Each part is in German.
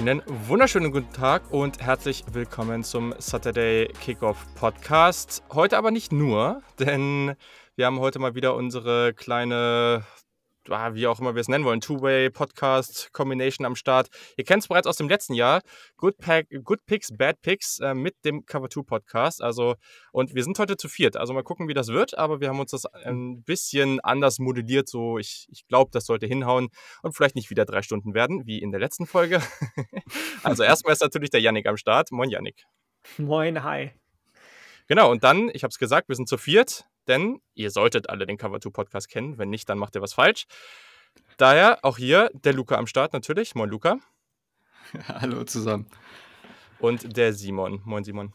Einen wunderschönen guten Tag und herzlich willkommen zum Saturday Kickoff Podcast. Heute aber nicht nur, denn wir haben heute mal wieder unsere kleine wie auch immer wir es nennen wollen, Two-Way-Podcast-Combination am Start. Ihr kennt es bereits aus dem letzten Jahr. Good, Pack, Good Picks, Bad Picks äh, mit dem Cover 2 Podcast. Also, und wir sind heute zu viert. Also mal gucken, wie das wird. Aber wir haben uns das ein bisschen anders modelliert. So, ich, ich glaube, das sollte hinhauen und vielleicht nicht wieder drei Stunden werden, wie in der letzten Folge. also erstmal ist natürlich der Yannick am Start. Moin, Yannick. Moin, hi. Genau, und dann, ich habe es gesagt, wir sind zu viert denn ihr solltet alle den Cover 2 Podcast kennen. Wenn nicht, dann macht ihr was falsch. Daher auch hier der Luca am Start natürlich. Moin Luca. Hallo zusammen. Und der Simon. Moin Simon.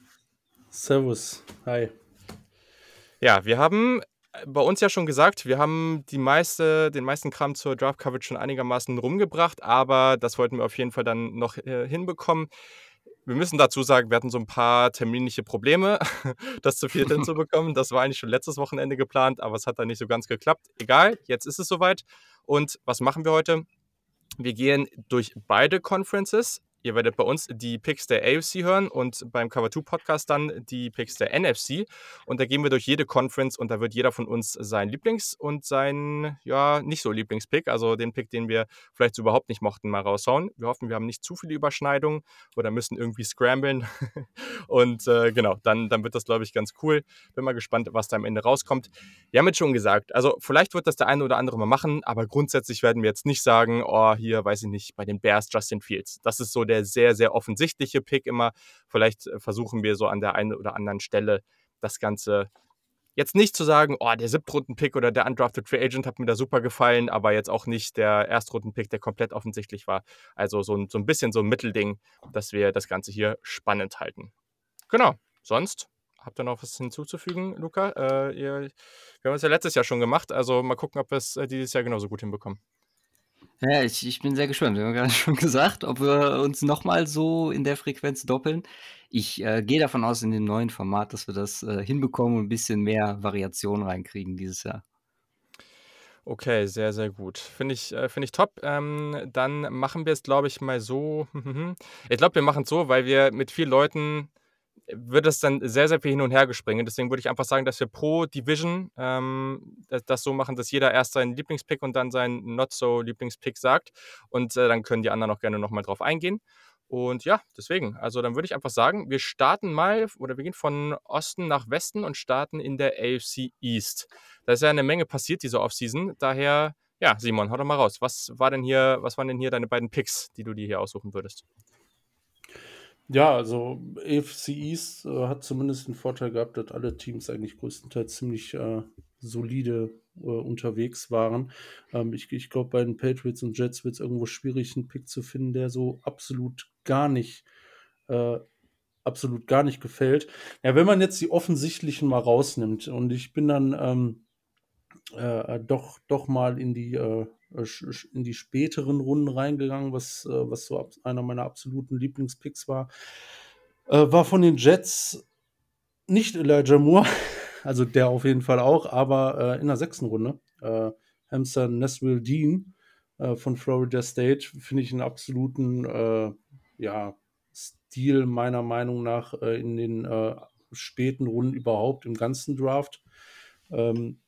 Servus. Hi. Ja, wir haben bei uns ja schon gesagt, wir haben die meiste, den meisten Kram zur Draft Coverage schon einigermaßen rumgebracht, aber das wollten wir auf jeden Fall dann noch äh, hinbekommen. Wir müssen dazu sagen, wir hatten so ein paar terminliche Probleme, das zu viert hinzubekommen. Das war eigentlich schon letztes Wochenende geplant, aber es hat dann nicht so ganz geklappt. Egal, jetzt ist es soweit. Und was machen wir heute? Wir gehen durch beide Conferences. Ihr werdet bei uns die Picks der AFC hören und beim Cover 2 Podcast dann die Picks der NFC. Und da gehen wir durch jede Conference und da wird jeder von uns sein Lieblings- und sein, ja, nicht so Lieblingspick, also den Pick, den wir vielleicht so überhaupt nicht mochten, mal raushauen. Wir hoffen, wir haben nicht zu viele Überschneidungen oder müssen irgendwie scramblen. und äh, genau, dann, dann wird das, glaube ich, ganz cool. Bin mal gespannt, was da am Ende rauskommt. Wir haben jetzt schon gesagt, also vielleicht wird das der eine oder andere mal machen, aber grundsätzlich werden wir jetzt nicht sagen, oh, hier, weiß ich nicht, bei den Bears Justin Fields. Das ist so der der sehr, sehr offensichtliche Pick immer. Vielleicht äh, versuchen wir so an der einen oder anderen Stelle das Ganze jetzt nicht zu sagen, oh, der Siebtrunden-Pick oder der Undrafted Free Agent hat mir da super gefallen, aber jetzt auch nicht der Erstrunden-Pick, der komplett offensichtlich war. Also so ein, so ein bisschen so ein Mittelding, dass wir das Ganze hier spannend halten. Genau. Sonst habt ihr noch was hinzuzufügen, Luca? Äh, ihr, wir haben es ja letztes Jahr schon gemacht, also mal gucken, ob wir es äh, dieses Jahr genauso gut hinbekommen. Ja, ich ich bin sehr gespannt. Wir haben gerade schon gesagt, ob wir uns nochmal so in der Frequenz doppeln. Ich, äh, gehe davon aus in dem neuen Format, dass wir das, äh, hinbekommen und ein bisschen mehr Variation reinkriegen dieses Jahr. Okay, sehr, sehr gut. Finde ich, äh, ich top. Ähm, dann machen wir es, glaube ich, mal so. Ich glaube, wir machen es so, weil wir mit vielen Leuten wird es dann sehr, sehr viel hin und her gespringen. Deswegen würde ich einfach sagen, dass wir pro Division ähm, das, das, so machen, dass jeder erst seinen Lieblingspick und dann seinen Not-So-Lieblingspick sagt. Und äh, dann können die anderen auch gerne nochmal drauf eingehen. Und ja, deswegen, also dann würde ich einfach sagen, wir starten mal oder wir gehen von Osten nach Westen und starten in der AFC East. Da ist ja eine Menge passiert diese Offseason. Daher, ja, Simon, hau doch mal raus. Was war denn hier, was waren denn hier deine beiden Picks, die du dir hier aussuchen würdest? Ja, also AFC East äh, hat zumindest den Vorteil gehabt, dass alle Teams eigentlich größtenteils ziemlich äh, solide äh, unterwegs waren. Ähm, ich ich glaube, bei den Patriots und Jets wird es irgendwo schwierig, einen Pick zu finden, der so absolut gar nicht, äh, absolut gar nicht gefällt. Ja, wenn man jetzt die offensichtlichen mal rausnimmt und ich bin dann ähm, äh, doch, doch mal in die äh, äh, in die späteren Runden reingegangen, was, äh, was so einer meiner absoluten Lieblingspicks war. Äh, war von den Jets nicht Elijah Moore, also der auf jeden Fall auch, aber in der sechsten Runde. Hamster Nesville Dean von Florida State finde ich einen absoluten ja, Stil meiner Meinung nach in den späten Runden überhaupt im ganzen Draft. Ähm,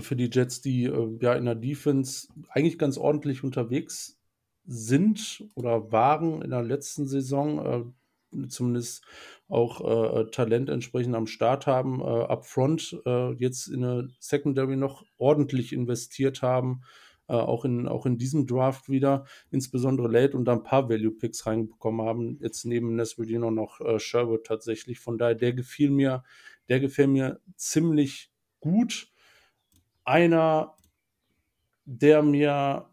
für die Jets, die äh, ja in der Defense eigentlich ganz ordentlich unterwegs sind oder waren in der letzten Saison, äh, zumindest auch äh, Talent entsprechend am Start haben, äh, upfront äh, jetzt in eine Secondary noch ordentlich investiert haben, äh, auch, in, auch in diesem Draft wieder, insbesondere late und da ein paar Value-Picks reinbekommen haben. Jetzt neben Nesvedino noch äh, Sherwood tatsächlich. Von daher, der gefiel mir, der gefällt mir ziemlich gut einer, der mir,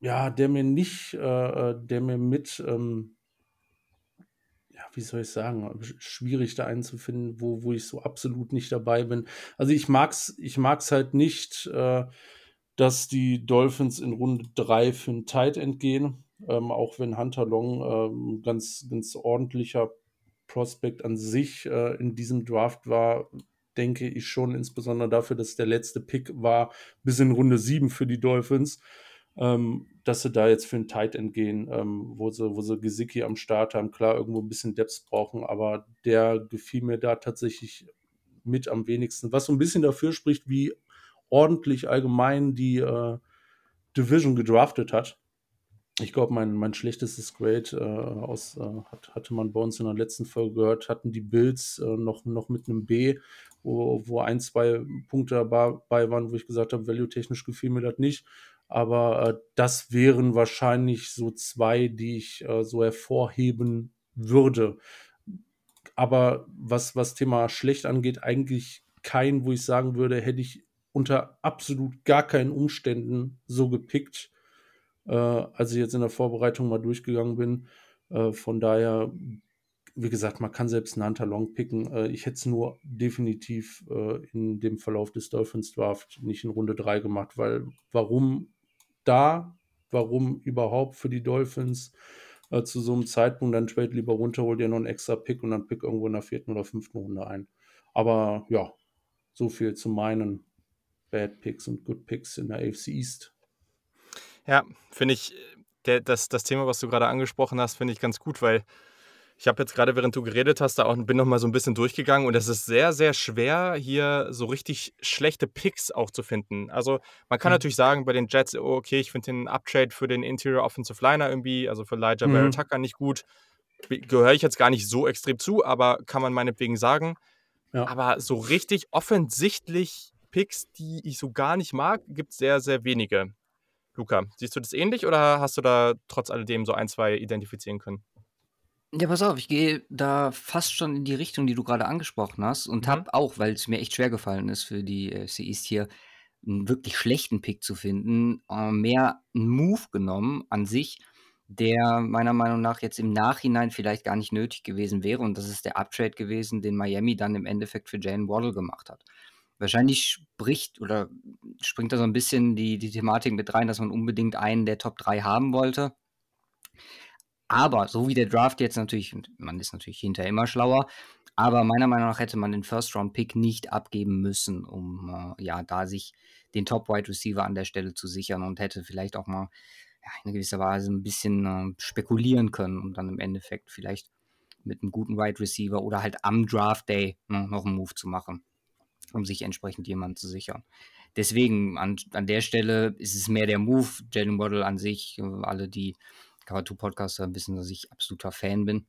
ja, der mir nicht, äh, äh, der mir mit, ähm, ja, wie soll ich sagen, schwierig da einzufinden, wo, wo ich so absolut nicht dabei bin. Also ich mag's, ich mag's halt nicht, äh, dass die Dolphins in Runde 3 für einen Tight End gehen, ähm, auch wenn Hunter Long ähm, ganz, ganz ordentlicher Prospect an sich äh, in diesem Draft war, denke ich schon, insbesondere dafür, dass der letzte Pick war bis in Runde 7 für die Dolphins. ähm, dass sie da jetzt für ein Tight End gehen, ähm, wo sie, wo sie Gesicki am Start haben. Klar, irgendwo ein bisschen Depth brauchen, aber der gefiel mir da tatsächlich mit am wenigsten. Was so ein bisschen dafür spricht, wie ordentlich allgemein die äh, Division gedraftet hat. Ich glaube, mein, mein schlechtestes Grade äh, aus, äh, hat, hatte man bei uns in der letzten Folge gehört, hatten die Bills äh, noch, noch mit einem B, wo, wo ein, zwei Punkte dabei waren, wo ich gesagt habe, value-technisch gefiel mir das nicht. Aber äh, das wären wahrscheinlich so zwei, die ich äh, so hervorheben würde. Aber was, was Thema schlecht angeht, eigentlich kein, wo ich sagen würde, hätte ich unter absolut gar keinen Umständen so gepickt, äh, als ich jetzt in der Vorbereitung mal durchgegangen bin. Äh, von daher, wie gesagt, man kann selbst einen Hunter Long picken. Äh, ich hätte es nur definitiv äh, in dem Verlauf des Dolphins Draft nicht in Runde 3 gemacht, weil warum da, warum überhaupt für die Dolphins äh, zu so einem Zeitpunkt dann Trade lieber runter, hol dir noch einen extra Pick und dann Pick irgendwo in der vierten oder fünften Runde ein. Aber ja, so viel zu meinen Bad Picks und Good Picks in der AFC East. Ja, finde ich, der, das, das Thema, was du gerade angesprochen hast, finde ich ganz gut, weil ich habe jetzt gerade, während du geredet hast, da auch bin noch mal so ein bisschen durchgegangen und es ist sehr, sehr schwer, hier so richtig schlechte Picks auch zu finden. Also man kann mhm. natürlich sagen, bei den Jets, oh, okay, ich finde den Uptrade für den Interior Offensive Liner irgendwie, also für Elijah mhm. Tucker nicht gut. Gehöre ich jetzt gar nicht so extrem zu, aber kann man meinetwegen sagen. Ja. Aber so richtig offensichtlich Picks, die ich so gar nicht mag, gibt es sehr, sehr wenige. Luca, siehst du das ähnlich oder hast du da trotz alledem so ein, zwei identifizieren können? Ja, pass auf, ich gehe da fast schon in die Richtung, die du gerade angesprochen hast und Mhm. habe auch, weil es mir echt schwer gefallen ist für die AFC East hier einen wirklich schlechten Pick zu finden, äh, mehr 'n Move genommen an sich, der meiner Meinung nach jetzt im Nachhinein vielleicht gar nicht nötig gewesen wäre und das ist der Uptrade gewesen, den Miami dann im Endeffekt für Jalen Waddle gemacht hat. Wahrscheinlich spricht oder springt da so ein bisschen die die Thematik mit rein, dass man unbedingt einen der Top 3 haben wollte. Aber so wie der Draft jetzt natürlich, man ist natürlich hinterher immer schlauer, aber meiner Meinung nach hätte man den First-Round-Pick nicht abgeben müssen, um äh, ja da sich den Top-Wide-Receiver an der Stelle zu sichern und hätte vielleicht auch mal ja, in gewisser Weise ein bisschen äh, spekulieren können und dann im Endeffekt vielleicht mit einem guten Wide Receiver oder halt am Draft Day ne, noch einen Move zu machen, um sich entsprechend jemanden zu sichern. Deswegen an, an der Stelle ist es mehr der Move. Jalen Waddle an sich, äh, alle, die Cover 2 Podcaster wissen, dass ich absoluter Fan bin.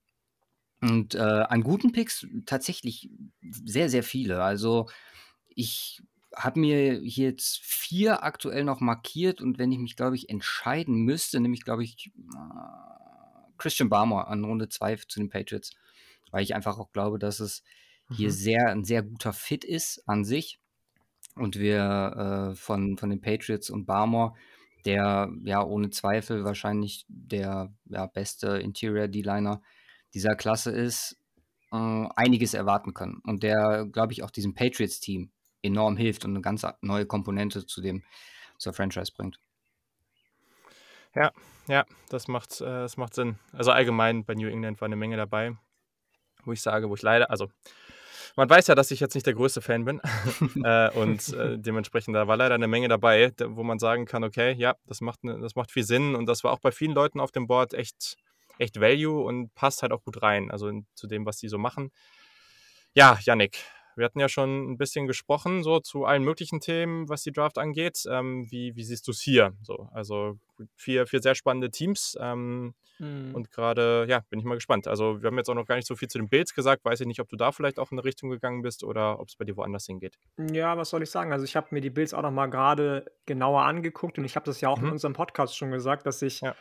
Und äh, an guten Picks tatsächlich sehr, sehr viele. Also ich habe mir jetzt vier aktuell noch markiert und wenn ich mich, glaube ich, entscheiden müsste, nämlich, glaube ich, äh, Christian Barmer an Runde 2 zu den Patriots, weil ich einfach auch glaube, dass es mhm. hier sehr, ein sehr guter Fit ist an sich und wir äh, von, von den Patriots und Barmore der ja ohne Zweifel wahrscheinlich der ja, beste Interior D-Liner dieser Klasse ist, äh, einiges erwarten können. Und der, glaube ich, auch diesem Patriots-Team enorm hilft und eine ganz neue Komponente zu dem zur Franchise bringt. Ja, ja, das macht, äh, das macht Sinn. Also allgemein bei New England war eine Menge dabei, wo ich sage, wo ich leider, also man weiß ja, dass ich jetzt nicht der größte Fan bin. äh, und äh, dementsprechend, da war leider eine Menge dabei, wo man sagen kann, okay, ja, das macht, ne, das macht viel Sinn. Und das war auch bei vielen Leuten auf dem Board echt, echt Value und passt halt auch gut rein, also in, zu dem, was die so machen. Ja, Yannick, wir hatten ja schon ein bisschen gesprochen, so zu allen möglichen Themen, was die Draft angeht. Ähm, wie, wie siehst du es hier? So, also vier, vier sehr spannende Teams. Ähm, mhm. Und gerade, ja, bin ich mal gespannt. Also, wir haben jetzt auch noch gar nicht so viel zu den Bills gesagt. Weiß ich nicht, ob du da vielleicht auch in eine Richtung gegangen bist oder ob es bei dir woanders hingeht. Ja, was soll ich sagen? Also, ich habe mir die Bills auch noch mal gerade genauer angeguckt und ich habe das ja auch mhm. in unserem Podcast schon gesagt, dass ich ja.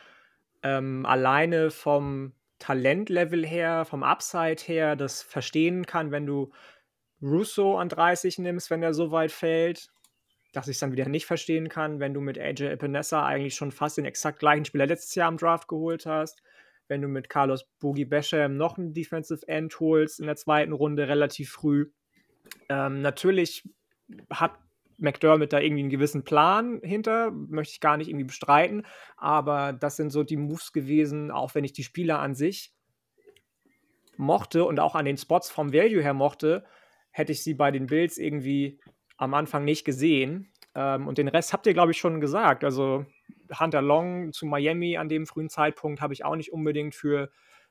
ähm, alleine vom Talentlevel her, vom Upside her, das verstehen kann, wenn du Russo an 30 nimmst, wenn er so weit fällt, dass ich es dann wieder nicht verstehen kann, wenn du mit AJ Epinesa eigentlich schon fast den exakt gleichen Spieler letztes Jahr im Draft geholt hast, wenn du mit Carlos Boogie Basham noch einen Defensive End holst in der zweiten Runde relativ früh. Ähm, natürlich hat McDermott da irgendwie einen gewissen Plan hinter, möchte ich gar nicht irgendwie bestreiten, aber das sind so die Moves gewesen, auch wenn ich die Spieler an sich mochte und auch an den Spots vom Value her mochte, hätte ich sie bei den Bills irgendwie am Anfang nicht gesehen. Ähm, und den Rest habt ihr, glaube ich, schon gesagt. Also Hunter Long zu Miami an dem frühen Zeitpunkt habe ich auch nicht unbedingt für,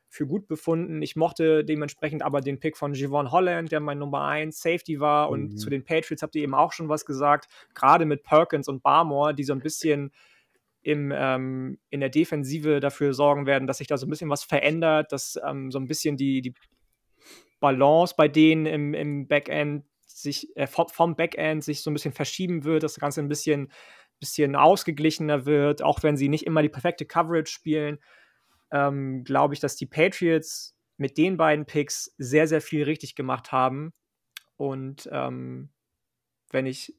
für gut befunden. Ich mochte dementsprechend aber den Pick von Javon Holland, der mein Nummer 1 Safety war. Und mhm. zu den Patriots habt ihr eben auch schon was gesagt. Gerade mit Perkins und Barmore, die so ein bisschen im, ähm, in der Defensive dafür sorgen werden, dass sich da so ein bisschen was verändert, dass ähm, so ein bisschen die, die Balance bei denen im, im Backend sich äh, vom Backend sich so ein bisschen verschieben wird, dass das Ganze ein bisschen, bisschen ausgeglichener wird, auch wenn sie nicht immer die perfekte Coverage spielen, ähm, glaube ich, dass die Patriots mit den beiden Picks sehr, sehr viel richtig gemacht haben. Und ähm, wenn ich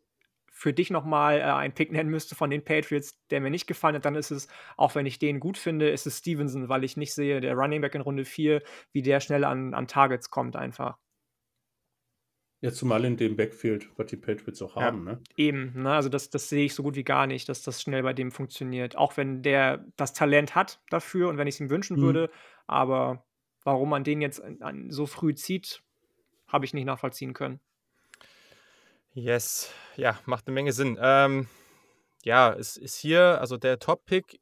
für dich nochmal äh, einen Pick nennen müsste von den Patriots, der mir nicht gefallen hat, dann ist es, auch wenn ich den gut finde, ist es Stevenson, weil ich nicht sehe, der Running Back in Runde 4, wie der schnell an, an Targets kommt einfach. Ja, zumal in dem Backfield, was die Patriots auch haben, ja, ne? Eben, ne? Also das, das sehe ich so gut wie gar nicht, dass das schnell bei dem funktioniert. Auch wenn der das Talent hat dafür und wenn ich es ihm wünschen mhm. würde, aber warum man den jetzt an, an so früh zieht, habe ich nicht nachvollziehen können. Yes, ja, macht eine Menge Sinn. Ähm, ja, es ist hier, also der Top-Pick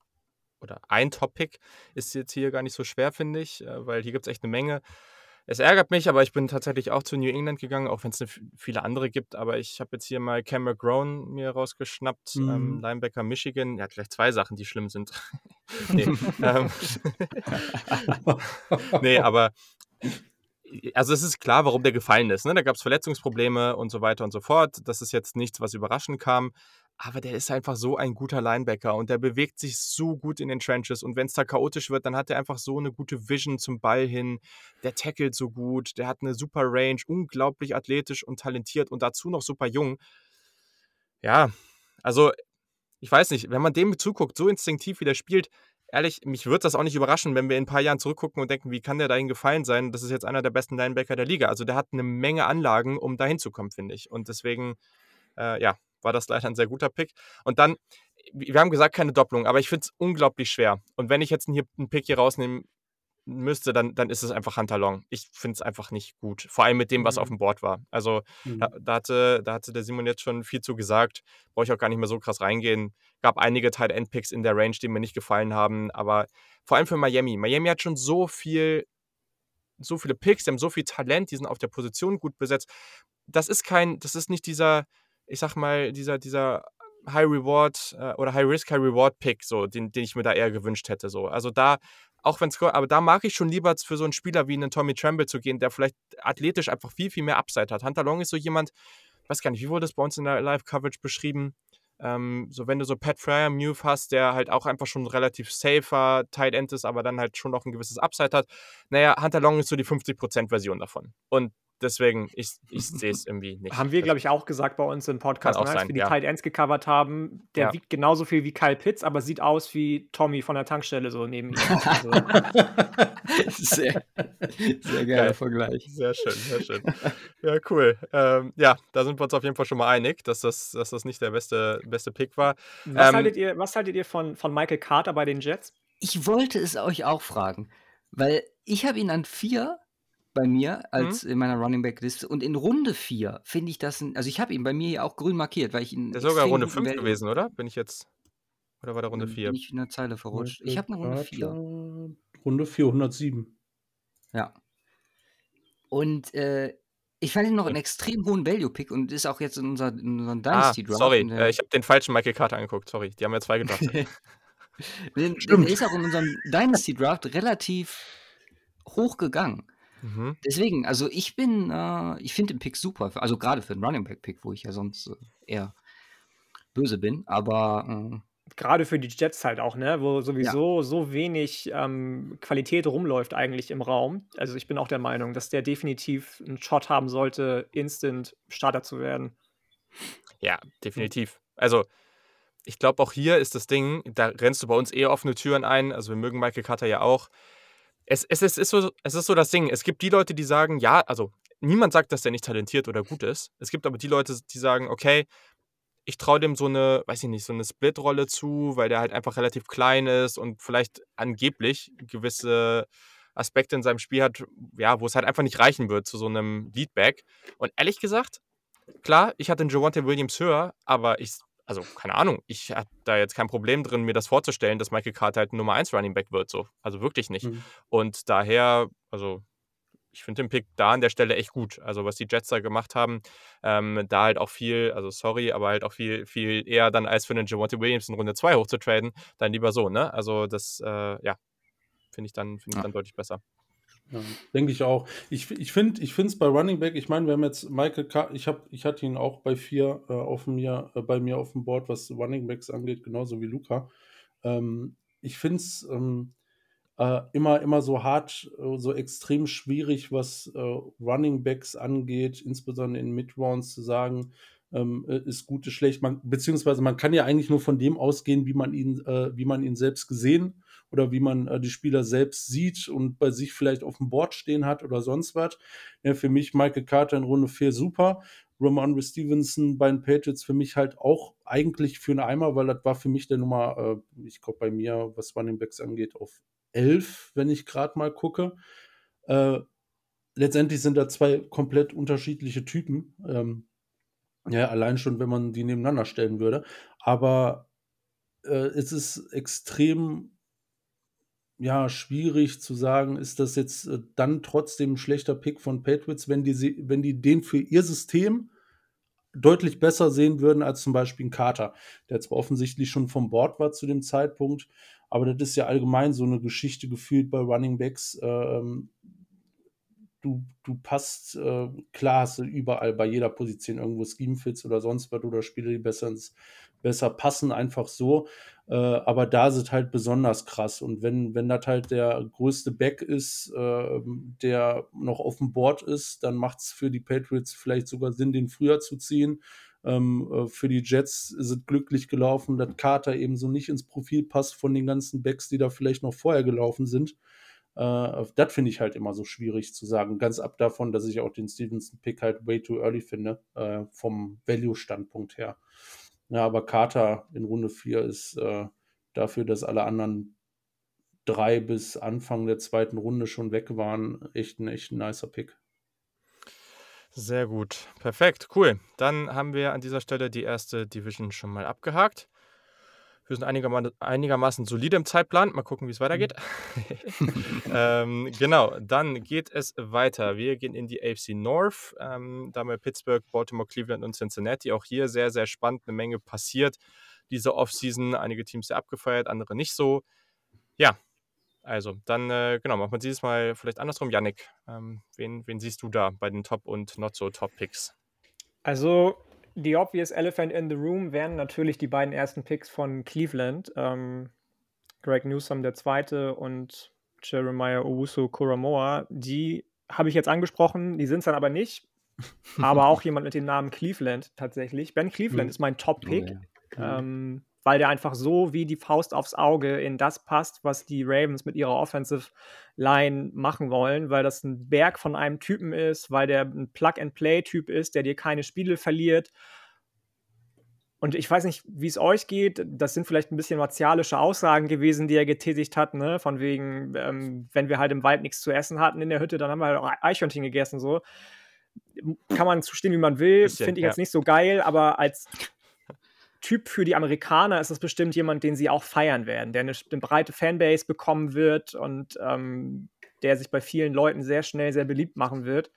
oder ein Top-Pick ist jetzt hier gar nicht so schwer, finde ich, äh, weil hier gibt es echt eine Menge. Es ärgert mich, aber ich bin tatsächlich auch zu New England gegangen, auch wenn es viele andere gibt. Aber ich habe jetzt hier mal Cam McGrone mir rausgeschnappt, ähm, mhm. ähm, Linebacker Michigan. Er hat gleich zwei Sachen, die schlimm sind. nee, ähm, nee, aber also es ist klar, warum der gefallen ist. Ne? Da gab es Verletzungsprobleme und so weiter und so fort. Das ist jetzt nichts, was überraschend kam. Aber der ist einfach so ein guter Linebacker und der bewegt sich so gut in den Trenches. Und wenn es da chaotisch wird, dann hat er einfach so eine gute Vision zum Ball hin. Der tackelt so gut, der hat eine super Range, unglaublich athletisch und talentiert und dazu noch super jung. Ja, also ich weiß nicht, wenn man dem zuguckt, so instinktiv wie der spielt, ehrlich, mich würde das auch nicht überraschen, wenn wir in ein paar Jahren zurückgucken und denken, wie kann der dahin gefallen sein? Das ist jetzt einer der besten Linebacker der Liga. Also der hat eine Menge Anlagen, um dahin zu kommen, finde ich. Und deswegen, äh, ja, war das leider ein sehr guter Pick. Und dann, wir haben gesagt, keine Doppelung, aber ich finde es unglaublich schwer. Und wenn ich jetzt hier einen Pick hier rausnehmen müsste, dann, dann ist es einfach Hunter Long. Ich finde es einfach nicht gut. Vor allem mit dem, was mhm. auf dem Board war. Also mhm. da, da, hatte, da hatte der Simon jetzt schon viel zu gesagt. Brauche ich auch gar nicht mehr so krass reingehen. Gab einige Tight End Picks in der Range, die mir nicht gefallen haben. Aber vor allem für Miami. Miami hat schon so viel, so viele Picks, die haben so viel Talent, die sind auf der Position gut besetzt. Das ist kein, das ist nicht dieser ich sag mal, dieser, dieser High Reward äh, oder High Risk, High Reward Pick, so, den, den ich mir da eher gewünscht hätte. So. Also da, auch wenn es, aber da mag ich schon lieber für so einen Spieler wie einen Tommy Tremble zu gehen, der vielleicht athletisch einfach viel, viel mehr Upside hat. Hunter Long ist so jemand, weiß gar nicht, wie wurde das bei uns in der Live-Coverage beschrieben? Ähm, so, wenn du so Pat Fryer Move hast, der halt auch einfach schon relativ safer Tight End ist, aber dann halt schon noch ein gewisses Upside hat. Naja, Hunter Long ist so die 50%-Version davon. Und Deswegen, ich, ich sehe es irgendwie nicht. Haben wir, glaube ich, auch gesagt bei uns im Podcast, ne, als wir die ja. Tight Ends gecovert haben. Der ja. wiegt genauso viel wie Kyle Pitts, aber sieht aus wie Tommy von der Tankstelle so neben ihm. Also. sehr, sehr geiler Vergleich. Sehr schön, sehr schön. Ja, cool. Ähm, ja, da sind wir uns auf jeden Fall schon mal einig, dass das, dass das nicht der beste, beste Pick war. Was, ähm, haltet, ihr, was haltet ihr von, von Michael Carter bei den Jets? Ich wollte es euch auch fragen, weil ich habe ihn an vier bei mir als mhm. in meiner Running Back Liste und in Runde 4 finde ich das ein, also ich habe ihn bei mir ja auch grün markiert, weil ich ihn Der ist sogar Runde 5 gewesen, oder? Bin ich jetzt oder war der Runde 4? Bin ich in der Zeile verrutscht. Ich habe eine Runde 4. Runde 407. Ja. Und äh, ich fand ihn noch einen extrem hohen Value-Pick und ist auch jetzt in, unser, in unserem Dynasty-Draft. Ah, sorry, äh, ich habe den falschen Michael Carter angeguckt, sorry. Die haben ja zwei gedacht. den, den ist auch in unserem Dynasty-Draft relativ hoch gegangen. Mhm. Deswegen, also ich bin, äh, ich finde den Pick super, also gerade für einen Running Back Pick, wo ich ja sonst äh, eher böse bin, aber äh, Gerade für die Jets halt auch, ne? Wo sowieso ja. so wenig ähm, Qualität rumläuft eigentlich im Raum. Also ich bin auch der Meinung, dass der definitiv einen Shot haben sollte, instant Starter zu werden. Ja, definitiv. Also ich glaube, auch hier ist das Ding, da rennst du bei uns eher offene Türen ein. Also wir mögen Michael Cutter ja auch es, es, es, ist so, es ist so das Ding. Es gibt die Leute, die sagen, ja, also niemand sagt, dass der nicht talentiert oder gut ist. Es gibt aber die Leute, die sagen, okay, ich traue dem so eine, weiß ich nicht, so eine Split-Rolle zu, weil der halt einfach relativ klein ist und vielleicht angeblich gewisse Aspekte in seinem Spiel hat, ja, wo es halt einfach nicht reichen wird zu so einem Leadback. Und ehrlich gesagt, klar, ich hatte den Javante Williams höher, aber ich also keine Ahnung, ich habe da jetzt kein Problem drin, mir das vorzustellen, dass Michael Carter halt ein Nummer 1 Running Back wird, so. Also wirklich nicht. Mhm. Und daher, also ich finde den Pick da an der Stelle echt gut. Also was die Jets da gemacht haben, ähm, da halt auch viel, also sorry, aber halt auch viel, viel eher dann als für einen Javonte Williams in Runde 2 hochzutraden, dann lieber so, ne? Also das, äh, ja, finde ich, dann, find ich dann deutlich besser. Ja, denke ich auch. Ich, ich finde es bei Running Back, ich meine, wir haben jetzt Michael K ich, hab, ich hatte ihn auch bei vier äh, auf mir, äh, bei mir auf dem Board, was Running Backs angeht, genauso wie Luca. Ähm, ich finde es ähm, äh, immer, immer so hart, äh, so extrem schwierig, was äh, Running Backs angeht, insbesondere in Midrounds zu sagen, ähm, äh, ist gut, ist schlecht. Man, beziehungsweise man kann ja eigentlich nur von dem ausgehen, wie man ihn, wie man ihn selbst gesehen oder wie man äh, die Spieler selbst sieht und bei sich vielleicht auf dem Board stehen hat oder sonst was. Ja, für mich Michael Carter in Runde 4 super. Ramondre Stevenson bei den Patriots für mich halt auch eigentlich für eine Eimer, weil das war für mich der Nummer, äh, ich glaube bei mir, was Running Backs angeht, auf 11, wenn ich gerade mal gucke. Äh, letztendlich sind da zwei komplett unterschiedliche Typen. Ähm, ja, allein schon, wenn man die nebeneinander stellen würde. Aber äh, es ist extrem ja, schwierig zu sagen, ist das jetzt äh, dann trotzdem ein schlechter Pick von Patriots, wenn die, wenn die den für ihr System deutlich besser sehen würden als zum Beispiel ein Carter, der zwar offensichtlich schon vom Board war zu dem Zeitpunkt, aber das ist ja allgemein so eine Geschichte gefühlt bei Running Backs. Ähm, du, du passt, äh, klar hast du überall bei jeder Position irgendwo Scheme-Fits oder sonst was oder Spiele, die besser, ins, besser passen, einfach so. Äh, aber da es halt besonders krass. Und wenn, wenn das halt der größte Back ist, äh, der noch auf dem Board ist, dann macht es für die Patriots vielleicht sogar Sinn, den früher zu ziehen. Ähm, äh, für die Jets ist es glücklich gelaufen, dass Carter eben so nicht ins Profil passt von den ganzen Backs, die da vielleicht noch vorher gelaufen sind. Äh, das finde ich halt immer so schwierig zu sagen. Ganz ab davon, dass ich auch den Stevenson-Pick halt way too early finde, äh, vom Value-Standpunkt her. Ja, aber Carter in Runde 4 ist äh, dafür, dass alle anderen drei bis Anfang der zweiten Runde schon weg waren, echt ein, echt ein nicer Pick. Sehr gut. Perfekt. Cool. Dann haben wir an dieser Stelle die erste Division schon mal abgehakt. Wir sind einigerma einigermaßen solide im Zeitplan. Mal gucken, wie es weitergeht. ähm, genau, dann geht es weiter. Wir gehen in die AFC North. Ähm, da haben wir Pittsburgh, Baltimore, Cleveland und Cincinnati. Auch hier sehr, sehr spannend. Eine Menge passiert diese Offseason. Einige Teams sehr abgefeiert, andere nicht so. Ja, also dann, äh, genau, machen wir dieses Mal vielleicht andersrum. Yannick, ähm, wen, wen siehst du da bei den Top- und Not-So-Top-Picks? Also, die obvious Elephant in the Room wären natürlich die beiden ersten Picks von Cleveland. Ähm, Greg Newsom der zweite und Jeremiah Owusu Kuramoa. Die habe ich jetzt angesprochen, die sind es dann aber nicht. aber auch jemand mit dem Namen Cleveland tatsächlich. Ben Cleveland mhm. ist mein Top-Pick. Oh, ja. ähm, weil der einfach so wie die Faust aufs Auge in das passt, was die Ravens mit ihrer Offensive Line machen wollen, weil das ein Berg von einem Typen ist, weil der ein Plug-and-Play-Typ ist, der dir keine Spiele verliert. Und ich weiß nicht, wie es euch geht. Das sind vielleicht ein bisschen martialische Aussagen gewesen, die er getätigt hat, ne? Von wegen, ähm, wenn wir halt im Wald nichts zu essen hatten in der Hütte, dann haben wir halt auch Eichhörnchen gegessen, so. Kann man zustehen, wie man will. Finde ich ja. jetzt nicht so geil, aber als Typ für die Amerikaner ist es bestimmt jemand, den sie auch feiern werden, der eine, eine breite Fanbase bekommen wird und ähm, der sich bei vielen Leuten sehr schnell sehr beliebt machen wird.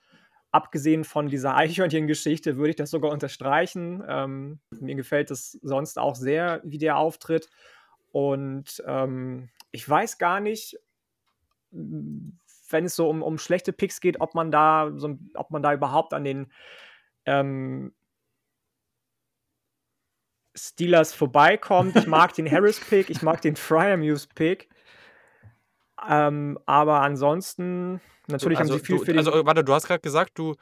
Abgesehen von dieser Eichhörnchen-Geschichte würde ich das sogar unterstreichen. Ähm, mir gefällt es sonst auch sehr, wie der auftritt. Und ähm, ich weiß gar nicht, wenn es so um, um schlechte Picks geht, ob man da, so, ob man da überhaupt an den ähm, Steelers vorbeikommt. Ich mag den Harris-Pick, ich mag den Fryermuse-Pick. Ähm, aber ansonsten, natürlich also, haben sie viel du, für den. Also, warte, du hast gerade gesagt, du,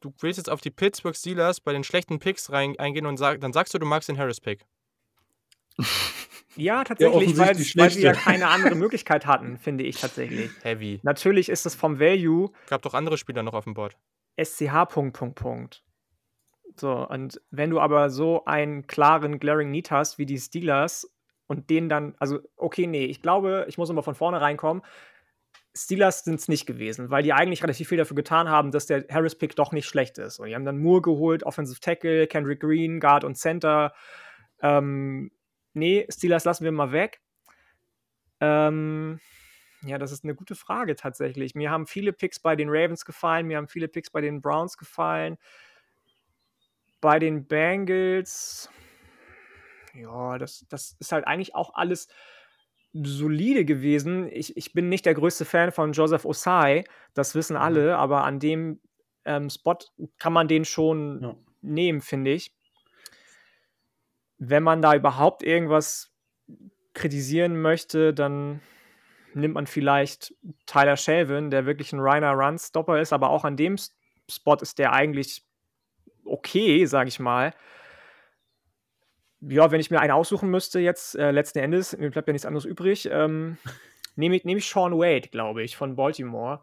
du willst jetzt auf die Pittsburgh Steelers bei den schlechten Picks rein, eingehen und sag, dann sagst du, du magst den Harris-Pick. Ja, tatsächlich, ja, weil, weil sie ja keine andere Möglichkeit hatten, finde ich tatsächlich. Heavy. Natürlich ist es vom Value. Gab doch andere Spieler noch auf dem Board. SCH. Punkt, Punkt, Punkt. So, und wenn du aber so einen klaren Glaring Need hast wie die Steelers und den dann, also, okay, nee, ich glaube, ich muss immer von vorne reinkommen. Steelers sind es nicht gewesen, weil die eigentlich relativ viel dafür getan haben, dass der Harris-Pick doch nicht schlecht ist. Und die haben dann Moore geholt, Offensive Tackle, Kendrick Green, Guard und Center. Ähm, nee, Steelers lassen wir mal weg. Ähm, ja, das ist eine gute Frage tatsächlich. Mir haben viele Picks bei den Ravens gefallen, mir haben viele Picks bei den Browns gefallen. Bei den Bengals, ja, das, das ist halt eigentlich auch alles solide gewesen. Ich, ich bin nicht der größte Fan von Joseph Osai, das wissen mhm. alle, aber an dem ähm, Spot kann man den schon ja. nehmen, finde ich. Wenn man da überhaupt irgendwas kritisieren möchte, dann nimmt man vielleicht Tyler Shelvin, der wirklich ein Reiner Run Stopper ist, aber auch an dem Spot ist der eigentlich okay, sage ich mal. Ja, wenn ich mir einen aussuchen müsste jetzt, äh, letzten Endes, mir bleibt ja nichts anderes übrig, ähm, nehme ich, nehm ich Sean Wade, glaube ich, von Baltimore